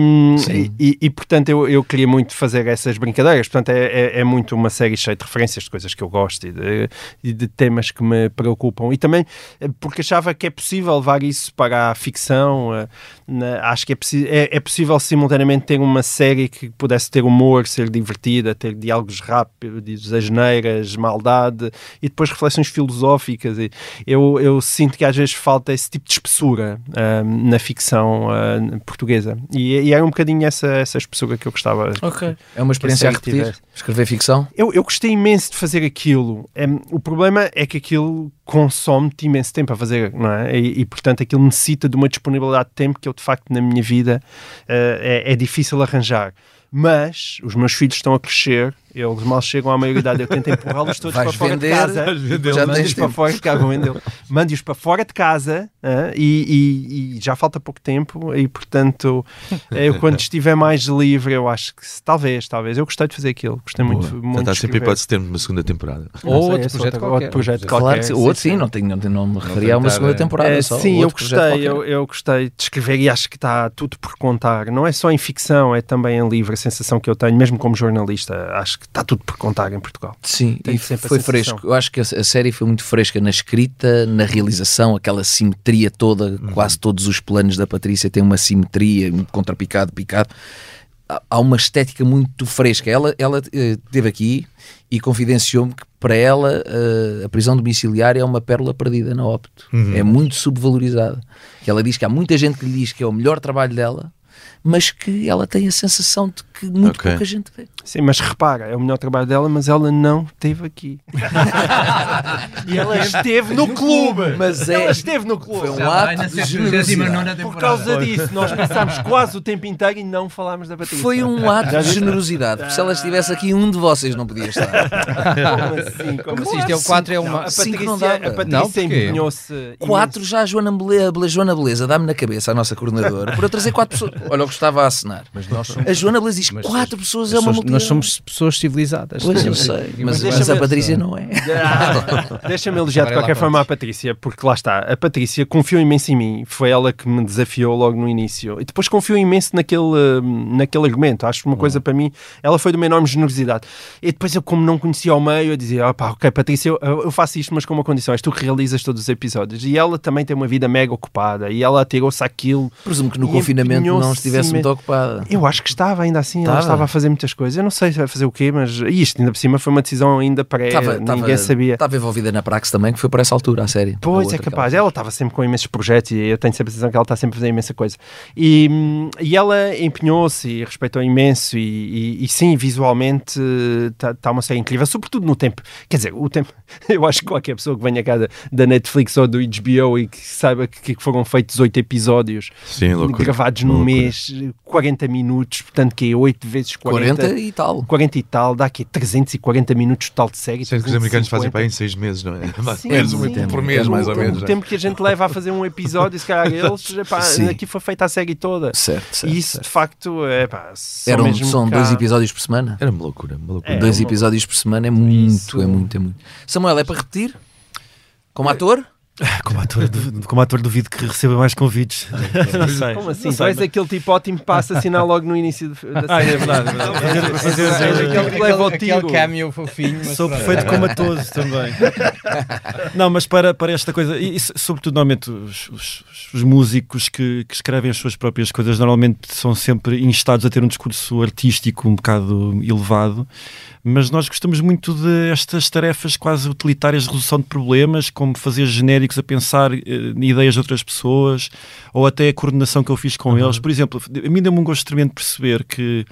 [SPEAKER 12] e, e, portanto eu, eu queria muito fazer essas brincadeiras. Portanto, é, é, é, muito uma série cheia de referências de coisas que eu gosto e de, e de, temas que me preocupam. E também eh, porque achava que é possível levar isso para a ficção. Eh, acho que é, é, é possível simultaneamente ter uma série que pudesse ter humor, ser divertida, ter diálogos rápidos, asneiras, maldade e depois reflexões filosóficas. E eu, eu sinto que às vezes falta esse tipo de espessura uh, na ficção uh, portuguesa. E, e era um bocadinho essa, essa espessura que eu gostava.
[SPEAKER 5] Ok. É uma experiência a repetir? Escrever ficção?
[SPEAKER 12] Eu, eu gostei imenso de fazer aquilo. Um, o problema é que aquilo consome-te imenso tempo a fazer, não é? E, e, portanto aquilo necessita de uma disponibilidade de tempo que eu de facto na minha vida uh, é, é difícil arranjar mas os meus filhos estão a crescer Eles mal chegam à maioridade, eu tento empurrá-los todos
[SPEAKER 5] Vais
[SPEAKER 12] para fora
[SPEAKER 5] vender,
[SPEAKER 12] de casa.
[SPEAKER 5] vais vender, já
[SPEAKER 12] Mande-os
[SPEAKER 5] tens
[SPEAKER 12] para fora de casa. Mande-os para fora de casa e, e- e já falta pouco tempo e, portanto, eu quando estiver mais livre, eu acho que talvez, talvez. Eu gostei de fazer aquilo, gostei muito,
[SPEAKER 11] Boa.
[SPEAKER 12] muito de
[SPEAKER 11] sempre hipótese de termos uma segunda temporada.
[SPEAKER 12] Sei,
[SPEAKER 13] outro projeto
[SPEAKER 12] outro,
[SPEAKER 13] qualquer.
[SPEAKER 12] outro projeto
[SPEAKER 5] Claro
[SPEAKER 12] qualquer.
[SPEAKER 5] sim, Outro sim,
[SPEAKER 12] sim.
[SPEAKER 5] não, tenho, não, tenho- não me referia a uma
[SPEAKER 13] tentar,
[SPEAKER 5] segunda temporada
[SPEAKER 12] É,
[SPEAKER 5] só.
[SPEAKER 12] sim, eu gostei, eu, eu gostei de escrever e acho que está tudo por contar. Não é só em ficção, é também em livro. A sensação que eu tenho, mesmo como jornalista, acho que está tudo por contar em Portugal.
[SPEAKER 5] Sim,
[SPEAKER 12] Tenho
[SPEAKER 5] e foi fresco. Eu acho que a, a série foi muito fresca na escrita, na realização, aquela simetria toda.
[SPEAKER 12] Uhum.
[SPEAKER 5] Quase todos os planos da Patrícia têm uma simetria, um contrapicado, picado. Há- uma estética muito fresca. Ela, ela eh, esteve aqui e confidenciou-me que para ela eh, a prisão domiciliária é uma pérola perdida na Opto.
[SPEAKER 11] Uhum.
[SPEAKER 5] É muito subvalorizada. Que ela diz que há muita gente que lhe diz que é o melhor trabalho dela, mas que ela tem a sensação de que muito
[SPEAKER 11] Ok.
[SPEAKER 5] pouca gente vê.
[SPEAKER 12] Sim, mas repara, é o melhor trabalho dela, mas ela não esteve aqui. e ela esteve no clube.
[SPEAKER 5] Mas é-
[SPEAKER 12] Ela esteve no clube.
[SPEAKER 5] Foi um ato de generosidade.
[SPEAKER 12] Por causa disso, nós passámos quase o tempo inteiro e não falámos da Patrícia.
[SPEAKER 5] Foi um ato de generosidade. porque Se ela estivesse aqui, um de vocês não podia estar.
[SPEAKER 12] Como assim? Como
[SPEAKER 13] Como assim? Isto é o 4 é uma.
[SPEAKER 12] A Patrícia,
[SPEAKER 5] não
[SPEAKER 12] a Patrícia empenhou-se.
[SPEAKER 5] Quatro já a Joana Beleza, Joana Beleza dá-me na cabeça, a nossa coordenadora, por eu trazer quatro pessoas. Olha o que estava a assinar.
[SPEAKER 13] Mas nós somos,
[SPEAKER 5] A Joana Beleza diz
[SPEAKER 13] mas
[SPEAKER 5] quatro pessoas
[SPEAKER 13] nós
[SPEAKER 5] é uma
[SPEAKER 13] somos-
[SPEAKER 5] multidão.
[SPEAKER 13] Nós somos pessoas civilizadas.
[SPEAKER 5] Pois eu sei, mas,
[SPEAKER 12] Mas
[SPEAKER 5] mas a Patrícia não é.
[SPEAKER 12] Ah, Deixa-me elogiar de
[SPEAKER 13] é lá
[SPEAKER 12] qualquer forma a Patrícia, porque lá está, a Patrícia confiou imenso em mim, foi ela que me desafiou logo no início e depois confiou imenso naquele, hum, naquele argumento. Acho uma coisa para mim, ela foi de uma enorme generosidade. E depois eu, como não conhecia ao meio, eu dizia: opá, ok, Patrícia, eu, eu faço isto, mas com uma condição: és tu que realizas todos os episódios. E ela também tem uma vida mega ocupada e ela atirou-se àquilo.
[SPEAKER 5] Presumo que no confinamento não estivesse muito ocupada.
[SPEAKER 12] Eu acho que estava ainda assim, ela
[SPEAKER 5] Estava.
[SPEAKER 12] a fazer muitas coisas. Eu não sei se vai fazer o quê, mas isto ainda por cima foi uma decisão ainda pré,
[SPEAKER 5] Estava,
[SPEAKER 12] ninguém
[SPEAKER 5] estava,
[SPEAKER 12] sabia.
[SPEAKER 5] estava envolvida na Prax também, que foi por essa altura, a série.
[SPEAKER 12] Pois é capaz, ela estava sempre com imensos projetos e eu tenho sempre a sensação que ela está sempre a fazer imensa coisa. E, e ela empenhou-se e respeitou imenso, e, e- e sim, visualmente está uma série incrível, sobretudo no tempo. Quer dizer, o tempo, eu acho que qualquer pessoa que venha cá da, da Netflix ou do HBO e que saiba que, que foram feitos oito episódios
[SPEAKER 11] Sim, loucura.
[SPEAKER 12] gravados num
[SPEAKER 11] Loucura.
[SPEAKER 12] mês, 40 minutos, portanto, que é 8 vezes 40,
[SPEAKER 5] 40 e tal.
[SPEAKER 12] 40 e tal, dá aqui 340 minutos total de série.
[SPEAKER 11] Sendo que os americanos fazem
[SPEAKER 12] 350.
[SPEAKER 11] para aí em seis meses, não é? Mais
[SPEAKER 12] Sim,
[SPEAKER 11] ou menos, um por mês, mais ou menos.
[SPEAKER 12] O
[SPEAKER 11] é.
[SPEAKER 12] tempo que a gente leva a fazer um episódio, se calhar eles, epá, aqui foi feita a série toda.
[SPEAKER 5] Certo, certo,
[SPEAKER 12] e isso, de facto, é pá,
[SPEAKER 5] Eram,
[SPEAKER 12] mesmo
[SPEAKER 5] são
[SPEAKER 12] cá-
[SPEAKER 5] dois episódios por semana.
[SPEAKER 11] Era uma loucura, uma loucura.
[SPEAKER 12] É,
[SPEAKER 5] dois
[SPEAKER 12] uma-
[SPEAKER 5] episódios por semana é muito,
[SPEAKER 12] Isso.
[SPEAKER 5] é muito, é muito. Samuel, é para repetir? Como ator?
[SPEAKER 14] Como ator, duvido- como ator duvido que receba mais convites. não sei.
[SPEAKER 12] Como assim?
[SPEAKER 14] Não sei,
[SPEAKER 12] és aquele tipo ótimo que passa a assinar logo no início da série.
[SPEAKER 14] Ah, é verdade, é
[SPEAKER 12] aquele que leva o
[SPEAKER 13] Aquele
[SPEAKER 12] tiro.
[SPEAKER 13] cameo fofinho. mas
[SPEAKER 14] Sou perfeito comatoso também. Não, mas para, para esta coisa, e, e sobretudo normalmente os, os- os músicos que, que escrevem as suas próprias coisas normalmente são sempre instados a ter um discurso artístico um bocado elevado, mas nós gostamos muito de estas tarefas quase utilitárias de resolução de problemas, como fazer genéricos a pensar eh, em ideias de outras pessoas, ou até a coordenação que eu fiz com eles. Por exemplo, a mim deu-me um gosto tremendo de perceber que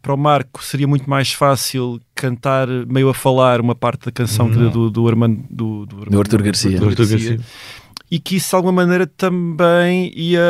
[SPEAKER 14] para o Marco seria muito mais fácil cantar meio a falar uma parte da canção que do, do Armando do, do,
[SPEAKER 5] Do Arthur Garcia.
[SPEAKER 11] Do Arthur Garcia.
[SPEAKER 14] E que isso de alguma maneira também ia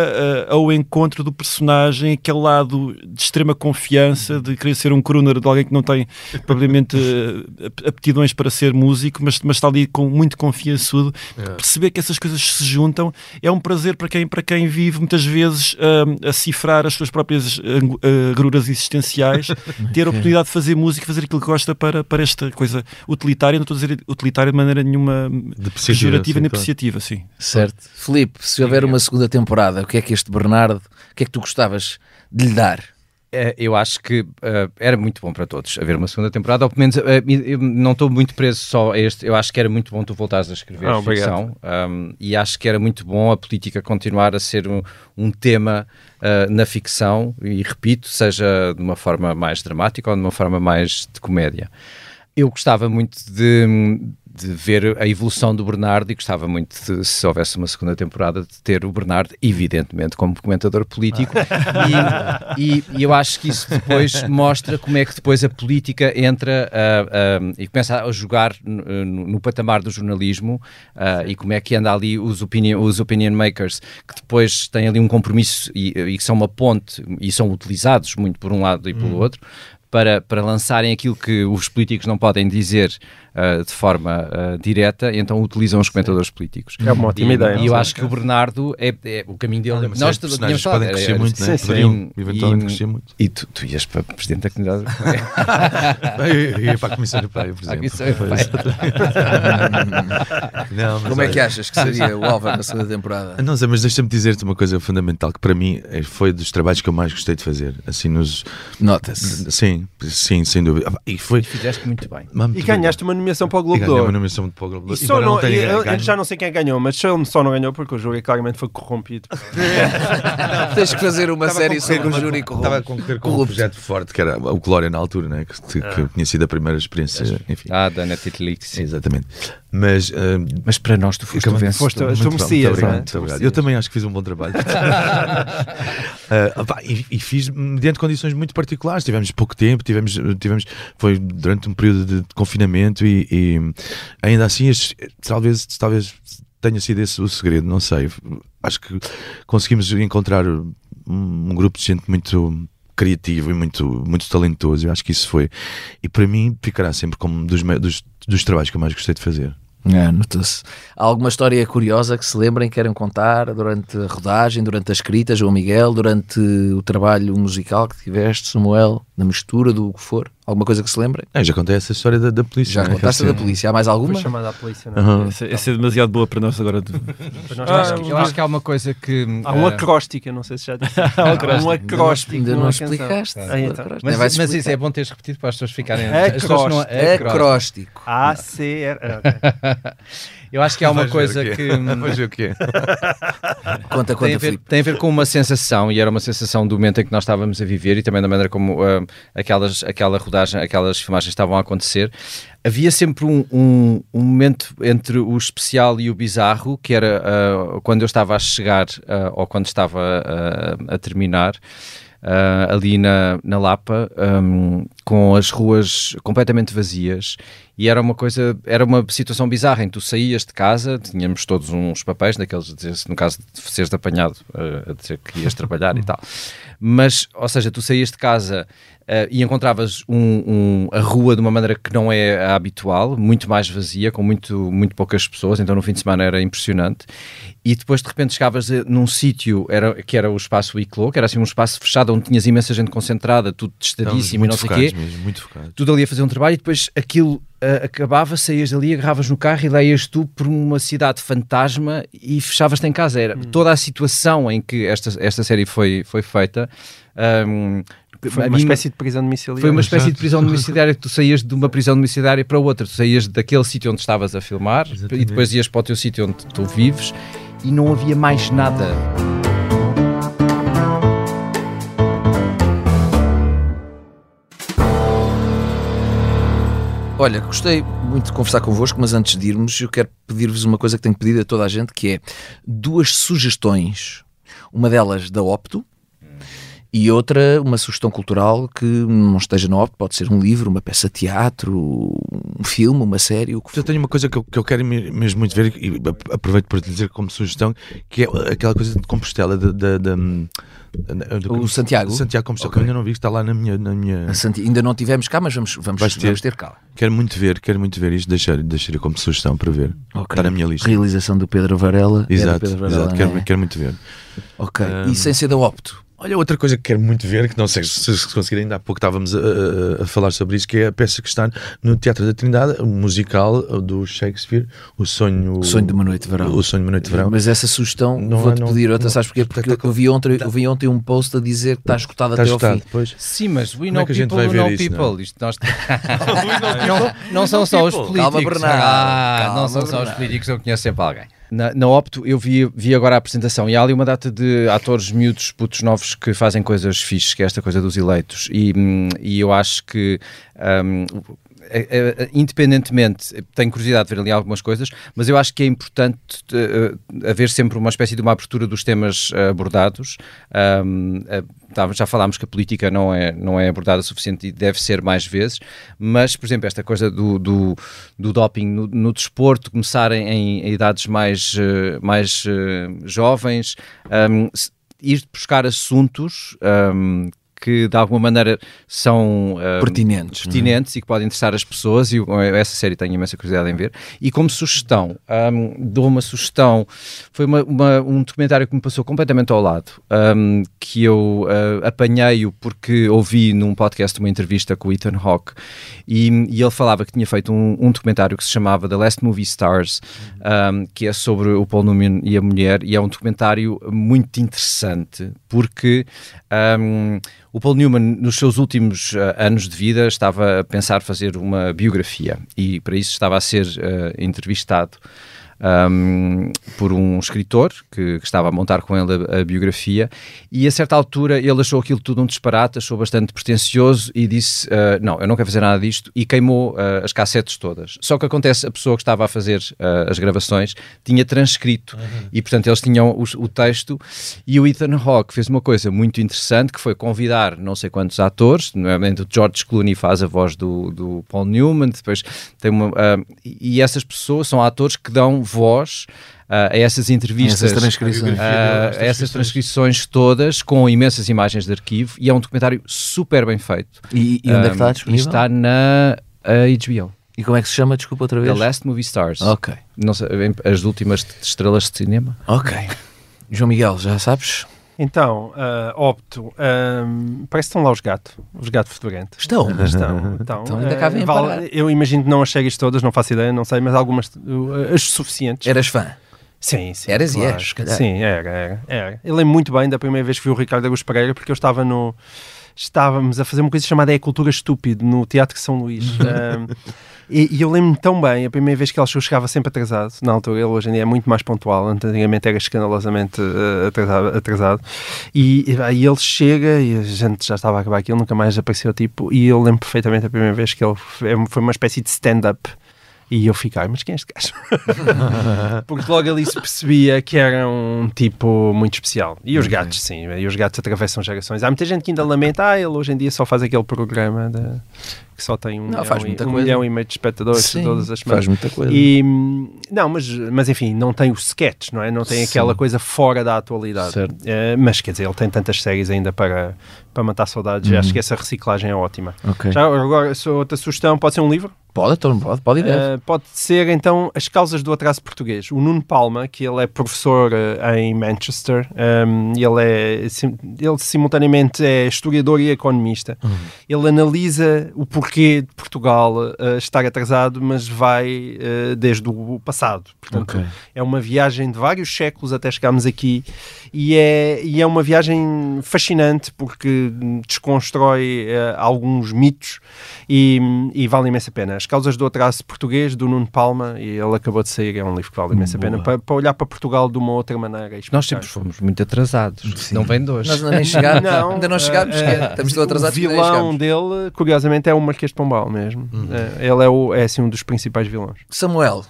[SPEAKER 14] uh, ao encontro do personagem, aquele lado de extrema confiança, de querer ser um crooner, de alguém que não tem propriamente uh, ap- aptidões para ser músico, mas, mas está ali com muito confiançudo.
[SPEAKER 11] É.
[SPEAKER 14] Perceber que essas coisas se juntam é um prazer para quem, para quem vive muitas vezes um, a cifrar as suas próprias angu- agruras existenciais, ter a oportunidade de fazer música, fazer aquilo que gosta para, para esta coisa utilitária, não estou a dizer utilitária de maneira nenhuma
[SPEAKER 11] Depreciativa,
[SPEAKER 14] pejorativa
[SPEAKER 11] sim,
[SPEAKER 14] nem
[SPEAKER 11] claro.
[SPEAKER 14] apreciativa, sim.
[SPEAKER 5] Certo. Filipe, se houver uma segunda temporada, o que é que este Bernardo, o que é que tu gostavas de lhe dar?
[SPEAKER 13] É, eu acho que eh, era muito bom para todos haver uma segunda temporada, ou pelo menos eu não estou muito preso só a este. Eu acho que era muito bom tu voltares a escrever
[SPEAKER 12] Ah,
[SPEAKER 13] ficção um, e acho que era muito bom a política continuar a ser um, um tema eh, na ficção e repito, seja de uma forma mais dramática ou de uma forma mais de comédia. Eu gostava muito de, de ver a evolução do Bernardo e gostava muito, de, se houvesse uma segunda temporada, de ter o Bernardo, evidentemente, como comentador político. e, e- e eu acho que isso depois mostra como é que depois a política entra ah, ah, e começa a jogar no, no- patamar do jornalismo ah, e como é que anda ali os opinion, os opinion makers que depois têm ali um compromisso e, e que são uma ponte e são utilizados muito por um lado e pelo outro para, para lançarem aquilo que os políticos não podem dizer uh, de forma uh, direta, então utilizam os comentadores políticos.
[SPEAKER 12] É uma ótima
[SPEAKER 13] e,
[SPEAKER 12] ideia.
[SPEAKER 13] E eu acho que o Bernardo é, é o caminho dele.
[SPEAKER 11] Ah, nós tínhamos falado,
[SPEAKER 13] podem
[SPEAKER 11] crescer muito, né?
[SPEAKER 13] sim,
[SPEAKER 11] Poderiam eventualmente crescer muito.
[SPEAKER 13] E tu, tu ias para presidente da comunidade
[SPEAKER 11] eu ia para a Comissão Europeia, por exemplo.
[SPEAKER 5] não, Como é que achas que seria o Álvaro na segunda temporada?
[SPEAKER 11] Não sei, mas deixa-me dizer-te uma coisa fundamental que para mim foi dos trabalhos que eu mais gostei de fazer. Assim, nos.
[SPEAKER 5] Nota-se.
[SPEAKER 11] Sim, sim, sem dúvida. E foi.
[SPEAKER 13] E fizeste muito bem.
[SPEAKER 12] e ganhaste uma nomeação para o Globo
[SPEAKER 11] de
[SPEAKER 12] Ouro.
[SPEAKER 11] uma nomeação para o Globo de Ouro.
[SPEAKER 12] E só não, eu, eu já não sei quem ganhou, mas só, só não ganhou porque o júri claramente foi corrompido.
[SPEAKER 5] não, Tens que fazer uma série sobre o júri corrompido.
[SPEAKER 11] Estava a concorrer com um projeto forte que era o Glória na altura, né? que, que, ah. tinha sido a primeira experiência. Enfim.
[SPEAKER 13] Ah, da Netflix.
[SPEAKER 11] Exatamente. Mas, uh,
[SPEAKER 13] mas para nós tu foste o vencedor.
[SPEAKER 12] Foste, muito, muito,
[SPEAKER 11] obrigado, é? muito obrigado. Eu também acho que fiz um bom trabalho. uh, opa, e, e, fiz mediante condições muito particulares. Tivemos pouco tempo, tivemos, tivemos foi durante um período de confinamento e, e, ainda assim, talvez, talvez tenha sido esse o segredo, não sei. Acho que conseguimos encontrar um, um grupo de gente muito criativo e muito, muito talentoso. Eu acho que isso foi. E para mim ficará sempre como dos, dos, dos trabalhos que eu mais gostei de fazer.
[SPEAKER 5] É, nota-se. Há alguma história curiosa que se lembrem, querem contar durante a rodagem, durante a escrita, João Miguel, durante o trabalho musical que tiveste, Samuel, na mistura do que for? Alguma coisa que se lembrem?
[SPEAKER 11] É, já contei essa história da, da polícia.
[SPEAKER 5] Já
[SPEAKER 11] né?
[SPEAKER 5] contaste da polícia. Há mais alguma?
[SPEAKER 12] Foi chamada à polícia, não
[SPEAKER 14] uhum. essa, essa, é demasiado boa para nós agora. De...
[SPEAKER 13] nós ah, eu acho que há uma coisa que.
[SPEAKER 12] Há um acróstico, eu não sei se já disse. há um acróstico.
[SPEAKER 5] Ainda não explicaste.
[SPEAKER 13] Ah, então. Mas, mas isso é bom teres repetido para as pessoas ficarem.
[SPEAKER 12] Acróstico.
[SPEAKER 5] Não... Acróstico.
[SPEAKER 12] A-C-R.
[SPEAKER 13] Eu acho que há uma
[SPEAKER 11] Vais
[SPEAKER 13] coisa que.
[SPEAKER 11] Vais ver o quê?
[SPEAKER 5] conta, conta,
[SPEAKER 13] tem a, ver, tem a ver com uma sensação, e era uma sensação do momento em que nós estávamos a viver e também da maneira como uh, aquelas, aquela rodagem, aquelas filmagens estavam a acontecer. Havia sempre um, um, um momento entre o especial e o bizarro, que era uh, quando eu estava a chegar uh, ou quando estava a terminar. Uh, ali na, na Lapa, um, com as ruas completamente vazias, e era uma coisa, era uma situação bizarra em que tu saías de casa, tínhamos todos uns papéis, daqueles, no caso de seres apanhado, uh, a dizer que ias trabalhar e tal. Mas, ou seja, tu saías de casa e encontravas um, um, a rua de uma maneira que não é a habitual, muito mais vazia, com muito, muito poucas pessoas, então no fim de semana era impressionante. E depois de repente chegavas num sítio era, que era o espaço Iclo, que era assim um espaço fechado onde tinhas imensa gente concentrada, tudo testadíssimo e não sei o quê.
[SPEAKER 11] Mesmo, muito focado.
[SPEAKER 13] Tudo ali a fazer um trabalho e depois aquilo uh, acabava, saías dali, agarravas no carro e lá ias tu por uma cidade fantasma e fechavas-te em casa. Era hum. toda a situação em que esta, esta série foi, foi feita. Um,
[SPEAKER 12] foi uma mim, espécie de prisão domiciliária.
[SPEAKER 13] Foi uma espécie Exato. de prisão domiciliária que tu saías de uma prisão domiciliária para outra. Tu saías daquele sítio onde estavas a filmar Exatamente. e depois ias para o teu sítio onde tu vives e não havia mais nada.
[SPEAKER 5] Olha, gostei muito de conversar convosco, mas antes de irmos, eu quero pedir-vos uma coisa que tenho pedido a toda a gente, que é duas sugestões. Uma delas da Opto, e outra, uma sugestão cultural que não esteja no pode ser um livro, uma peça de teatro, um filme, uma série. O que
[SPEAKER 11] eu tenho uma coisa que eu, que eu quero mesmo muito ver e aproveito para te dizer como sugestão, que é aquela coisa de Compostela, de, de,
[SPEAKER 5] o Santiago.
[SPEAKER 11] Santiago Compostela, okay. que ainda não vi, está lá na minha. Na minha...
[SPEAKER 5] Santi... Ainda não tivemos cá, mas vamos, vamos, ter. vamos ter cá.
[SPEAKER 11] Quero muito ver, quero muito ver isto, deixar, deixar como sugestão para ver. Okay. Está na minha lista.
[SPEAKER 5] Realização do Pedro Varela.
[SPEAKER 11] Exato,
[SPEAKER 5] Pedro
[SPEAKER 11] Varela, exato. Quero, é? quero muito ver.
[SPEAKER 5] Ok. Um... E sem ser da Opto.
[SPEAKER 11] Olha, outra coisa que quero muito ver, que não sei se, se conseguirem, ainda há pouco estávamos a, a, a, falar sobre isso, que é a peça que está no Teatro da Trindade, o musical do Shakespeare, O Sonho...
[SPEAKER 5] O Sonho de uma Noite de Verão.
[SPEAKER 11] O Sonho de uma Noite de Verão.
[SPEAKER 5] Mas essa sugestão, vou-te pedir outra, não, sabes porquê? Porque eu vi, ontem, eu vi ontem um post a dizer que está escutado está até escutado, ao fim.
[SPEAKER 11] Pois.
[SPEAKER 13] Sim, mas we know é people, we know isso, people. Isto nós... não, não são só os políticos.
[SPEAKER 5] Calma, Bernardo.
[SPEAKER 13] Ah,
[SPEAKER 5] Calma,
[SPEAKER 13] não são só os políticos, eu conheço sempre alguém. Na, na Opto eu vi, vi agora a apresentação e há ali uma data de atores miúdos, putos novos que fazem coisas fixes, que é esta coisa dos eleitos. E, hum, e eu acho que um, independentemente, tenho curiosidade de ver ali algumas coisas, mas eu acho que é importante uh, haver sempre uma espécie de uma abertura dos temas uh, abordados. Um, já falámos que a política não é, não é abordada suficiente e deve ser mais vezes, mas, por exemplo, esta coisa do, do, do doping no, no, desporto começarem em, em idades mais, mais jovens, um, ir buscar assuntos um, que de alguma maneira são uh,
[SPEAKER 5] pertinentes,
[SPEAKER 13] pertinentes e que podem interessar as pessoas. E eu, essa série tenho imensa curiosidade em ver. E como sugestão, um, dou uma sugestão. Foi uma, uma, um documentário que me passou completamente ao lado, um, que eu uh, apanhei-o porque ouvi num podcast uma entrevista com o Ethan Hawke e, e ele falava que tinha feito um, um, documentário que se chamava The Last Movie Stars, um, que é sobre o Paul Newman e a mulher, e é um documentário muito interessante porque o Paul Newman, nos seus últimos uh, anos de vida, estava a pensar fazer uma biografia e para isso estava a ser uh, entrevistado um, por um escritor que, que, estava a montar com ele a, a, biografia e a certa altura ele achou aquilo tudo um disparate, achou bastante pretencioso e disse, uh, não, eu não quero fazer nada disto e queimou uh, as cassetes todas. Só que acontece, a pessoa que estava a fazer uh, as gravações tinha transcrito uhum. e portanto eles tinham o, o, texto e o Ethan Hawke fez uma coisa muito interessante que foi convidar não sei quantos atores, nomeadamente o George Clooney faz a voz do, do Paul Newman, depois tem uma... e essas pessoas são atores que dão voz uh, a essas entrevistas,
[SPEAKER 5] essas transcrições.
[SPEAKER 13] Uh, a essas transcrições todas com imensas imagens de arquivo e é um documentário super bem feito.
[SPEAKER 5] E, e onde é que está disponível?
[SPEAKER 13] Está na HBO.
[SPEAKER 5] E como é que se chama? Desculpa outra vez.
[SPEAKER 13] The Last Movie Stars.
[SPEAKER 5] Ok.
[SPEAKER 13] Não sei, as últimas estrelas de cinema.
[SPEAKER 5] Ok. João Miguel, já sabes?
[SPEAKER 12] Então, uh, opto. Um, parece que estão lá os gatos, os gatos fedorentos.
[SPEAKER 5] Estão?
[SPEAKER 12] Estão. então,
[SPEAKER 5] então ainda cá vêm
[SPEAKER 12] vale, Eu imagino que não as chegues todas, não faço ideia, não sei, mas algumas, uh, as suficientes.
[SPEAKER 5] Eras fã?
[SPEAKER 12] Sim, sim.
[SPEAKER 5] Eras claro. e és, calhar.
[SPEAKER 12] Sim, era, era, era. Eu lembro muito bem da primeira vez que vi o Ricardo Agus Pereira, porque eu estava no estávamos a fazer uma coisa chamada É Cultura Estúpido no Teatro São Luís. um, e, e, eu lembro-me tão bem, a primeira vez que ele chegava sempre atrasado, na altura, ele hoje em dia é muito mais pontual, antigamente era escandalosamente uh, atrasado, atrasado. E, aí ele chega e a gente já estava a acabar aquilo, nunca mais apareceu tipo, e eu lembro perfeitamente a primeira vez que ele foi uma espécie de stand-up e eu fiquei, mas quem é este gajo? Porque logo ali se percebia que era um tipo muito especial. E os gatos, sim, e os gatos atravessam gerações. Há muita gente que ainda lamenta, ah, ele hoje em dia só faz aquele programa de, que só tem um,
[SPEAKER 5] não,
[SPEAKER 12] milhão, e, um milhão, e meio de espectadores sim, todas as
[SPEAKER 5] semanas. Faz muita coisa.
[SPEAKER 12] E, não, mas, mas enfim, não tem o sketch, não é? Não tem aquela coisa fora da atualidade. É, mas quer dizer, ele tem tantas séries ainda para, para matar saudades. Uhum. Acho que essa reciclagem é ótima.
[SPEAKER 5] Okay.
[SPEAKER 12] Já agora, outra sugestão, pode ser um livro?
[SPEAKER 5] Pode, então, pode, pode, uh,
[SPEAKER 12] pode ser então As Causas do Atraso Português. O Nuno Palma, que ele é professor uh, em Manchester, um, ele é ele simultaneamente é historiador e economista. Uhum. Ele analisa o porquê de Portugal uh, estar atrasado, mas vai desde o passado. Portanto, okay. é uma viagem de vários séculos até chegarmos aqui e é, e é uma viagem fascinante porque desconstrói alguns mitos e, e vale imensa pena. As Causas do Atraso Português, do Nuno Palma, e ele acabou de sair, é um livro que vale imensa pena, para, para, olhar para Portugal de uma outra maneira.
[SPEAKER 13] Nós sempre fomos muito atrasados, Sim. não vem de hoje.
[SPEAKER 5] Nós ainda nem chegámos, não, ainda não chegámos, uh, estamos tão atrasados
[SPEAKER 12] O vilão dele, curiosamente, é o Marquês de Pombal mesmo. Uhum. Uh, ele é, o, é assim um dos principais vilões.
[SPEAKER 5] Samuel,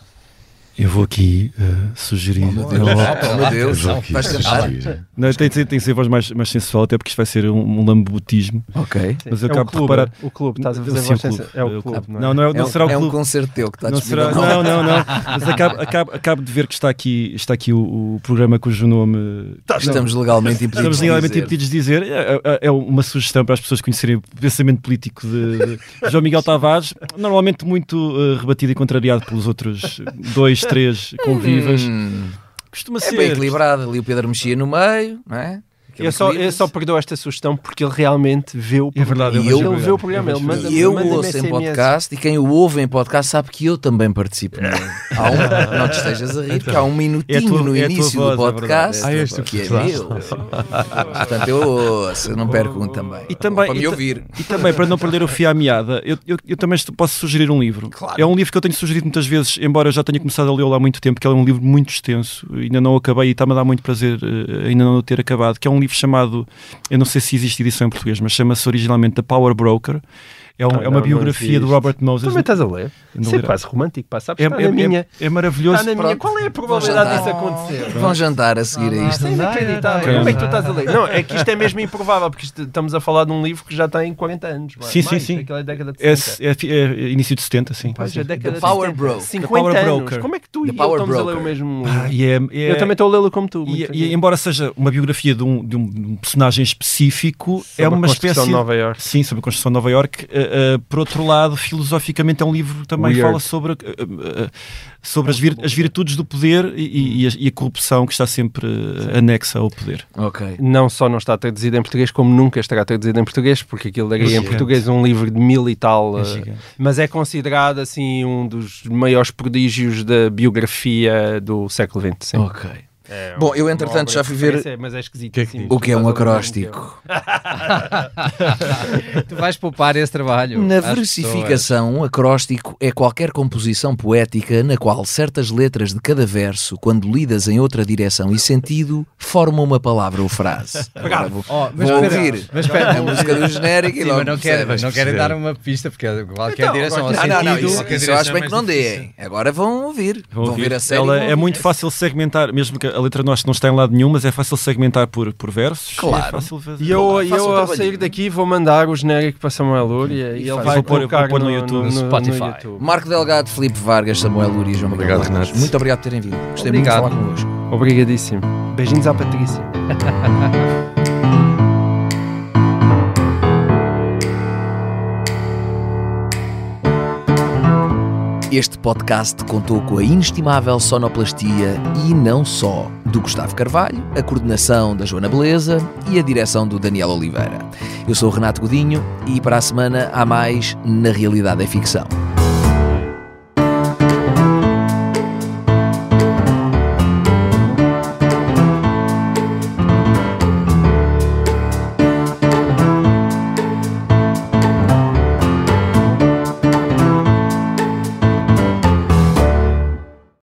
[SPEAKER 14] eu vou aqui uh, sugerir. Oh,
[SPEAKER 5] meu Deus, oh, meu Deus. vais cantar?
[SPEAKER 14] Não, tem, tem, tem que ser voz mais, mais sensual, até porque isto vai ser um, um lambutismo.
[SPEAKER 5] Ok.
[SPEAKER 12] Mas eu é acabo de reparar. O clube, estás a fazer voz sensual. É o clube.
[SPEAKER 14] Não, não, é, não
[SPEAKER 5] é
[SPEAKER 14] será o
[SPEAKER 5] clube.
[SPEAKER 14] É
[SPEAKER 5] um concerto teu que está
[SPEAKER 14] não será, Não, não, não. Mas acabo, acabo, acabo de ver que está aqui, está aqui o, o programa cujo nome.
[SPEAKER 5] Tá, estamos legalmente impedidos
[SPEAKER 14] Estamos legalmente impedidos de dizer. É, é, é, uma sugestão para as pessoas conhecerem o pensamento político de, de João Miguel Tavares, normalmente muito uh, rebatido e contrariado pelos outros dois, três convidados vivas. Hum, Costuma
[SPEAKER 5] é
[SPEAKER 14] ser.
[SPEAKER 5] bem equilibrado. Ali o Pedro mexia no meio, não é?
[SPEAKER 12] Eu só, só perdoo esta sugestão porque ele realmente vê o
[SPEAKER 14] programa. É verdade,
[SPEAKER 5] eu,
[SPEAKER 12] ele vê o programa. Ele manda,
[SPEAKER 5] e eu
[SPEAKER 12] manda
[SPEAKER 5] ouço em podcast e quem o ouve em podcast sabe que eu também participo. Não, há um, não te estejas a rir, porque há um minutinho é tua, no é início voz, do é podcast
[SPEAKER 14] é ah, este
[SPEAKER 5] que é meu. Portanto, eu ouço, não perco um também.
[SPEAKER 14] E também
[SPEAKER 5] para me ouvir.
[SPEAKER 14] E também, para não perder o fio à meada, eu, eu, eu, também posso sugerir um livro.
[SPEAKER 5] Claro.
[SPEAKER 14] É um livro que eu tenho sugerido muitas vezes, embora eu já tenha começado a lê-lo há muito tempo, porque é um livro muito extenso, ainda não acabei e está-me a dar muito prazer eh, ainda não ter acabado, que é um livro chamado eu não sei se existe edição em português, mas chama-se originalmente The Power Broker. É, um-
[SPEAKER 12] Não,
[SPEAKER 14] é uma
[SPEAKER 12] não,
[SPEAKER 14] biografia
[SPEAKER 12] não
[SPEAKER 14] do. Robert Moses.
[SPEAKER 12] Também estás a ler?
[SPEAKER 14] Não
[SPEAKER 12] Isso é quase romântico, pá, sabes?
[SPEAKER 14] É-
[SPEAKER 12] Está
[SPEAKER 14] é-
[SPEAKER 12] na minha.
[SPEAKER 14] é- é maravilhoso.
[SPEAKER 12] Está na minha.
[SPEAKER 14] Pronto.
[SPEAKER 12] Qual é a probabilidade disso acontecer?
[SPEAKER 5] Vão jantar a seguir a isto.
[SPEAKER 12] Isto é inacreditável. Como é que tu estás a ler? Não, é que isto é mesmo improvável, porque isto- estamos a falar de um livro que já tem 40 anos. mais-
[SPEAKER 14] Sim, sim,
[SPEAKER 12] mais,
[SPEAKER 14] sim.
[SPEAKER 12] Aquela década de
[SPEAKER 14] É,
[SPEAKER 12] 70.
[SPEAKER 14] é- é início de 70, sim.
[SPEAKER 12] Pois, a década
[SPEAKER 5] The
[SPEAKER 12] de
[SPEAKER 5] Power
[SPEAKER 12] 70.
[SPEAKER 5] Broker.
[SPEAKER 12] 50
[SPEAKER 14] The Power
[SPEAKER 12] anos.
[SPEAKER 14] Broker.
[SPEAKER 12] Como é que tu
[SPEAKER 5] The
[SPEAKER 12] e eu
[SPEAKER 5] Power
[SPEAKER 12] estamos a ler o mesmo...
[SPEAKER 14] Ah, e é- é-
[SPEAKER 12] Eu também estou a lê-lo como tu.
[SPEAKER 14] E, embora seja uma biografia de um, de um- de um personagem específico,
[SPEAKER 12] Sobre
[SPEAKER 14] é
[SPEAKER 12] a
[SPEAKER 14] uma
[SPEAKER 12] construção
[SPEAKER 14] espécie
[SPEAKER 12] de Nova Iorque.
[SPEAKER 14] Sim, sobre a construção de Nova York. Por outro lado, filosoficamente é um livro que também
[SPEAKER 12] Weird.
[SPEAKER 14] fala sobre, uh, uh, uh, sobre as, vir- as virtudes do poder e, e a, e a corrupção que está sempre uh, anexa ao poder.
[SPEAKER 5] Ok.
[SPEAKER 12] Não só não está traduzido em português, como nunca estará traduzido em português, porque aquilo daria em
[SPEAKER 14] gigante.
[SPEAKER 12] português um livro de mil e tal.
[SPEAKER 14] É
[SPEAKER 12] mas é considerado assim um dos maiores prodígios da biografia do século XX. sim.
[SPEAKER 5] Ok.
[SPEAKER 12] É
[SPEAKER 5] Bom, eu entretanto já fui ver
[SPEAKER 12] Mas é esquisito. assim,
[SPEAKER 5] o que é um acróstico.
[SPEAKER 13] tu vais poupar esse trabalho.
[SPEAKER 5] Na versificação, um acróstico é qualquer composição poética na qual certas letras de cada verso, quando lidas em outra direção e sentido, formam uma palavra ou frase. Agora vou,
[SPEAKER 13] Oh, mas
[SPEAKER 5] vou
[SPEAKER 13] espera,
[SPEAKER 5] ouvir
[SPEAKER 13] mas espera,
[SPEAKER 5] a música do genérico e
[SPEAKER 13] Sim,
[SPEAKER 5] logo
[SPEAKER 13] mas não querem, não querem dar uma pista, porque qualquer
[SPEAKER 12] Então,
[SPEAKER 13] direção ao
[SPEAKER 5] Não,
[SPEAKER 13] sentido...
[SPEAKER 5] não, não, isso, isso eu acho bem
[SPEAKER 13] é
[SPEAKER 5] que não deem. Agora vão ouvir. Vão, ouvir a série.
[SPEAKER 14] Ela é muito fácil segmentar, mesmo que a letra nós não está em lado nenhum, mas é fácil segmentar por, por versos.
[SPEAKER 5] Claro.
[SPEAKER 14] É fácil fazer.
[SPEAKER 12] E eu,
[SPEAKER 5] faça
[SPEAKER 12] eu ao sair daqui vou mandar o genérico para Samuel Lúria e,
[SPEAKER 5] E
[SPEAKER 12] ele vai
[SPEAKER 14] pôr-
[SPEAKER 12] colocar
[SPEAKER 14] pôr no YouTube, no
[SPEAKER 13] Spotify.
[SPEAKER 12] YouTube.
[SPEAKER 5] Marco Delgado, Filipe Vargas, Samuel Lúria e João Miguel
[SPEAKER 11] Obrigado. Renato.
[SPEAKER 5] Muito obrigado por terem vindo. Gostei
[SPEAKER 13] Obrigado.
[SPEAKER 5] muito de falar convosco.
[SPEAKER 12] Obrigadíssimo. Beijinhos à Patrícia.
[SPEAKER 5] Este podcast contou com a inestimável sonoplastia e não só do Gustavo Carvalho, a coordenação da Joana Beleza e a direção do Daniel Oliveira. Eu sou o Renato Godinho e para a semana há mais Na Realidade é Ficção.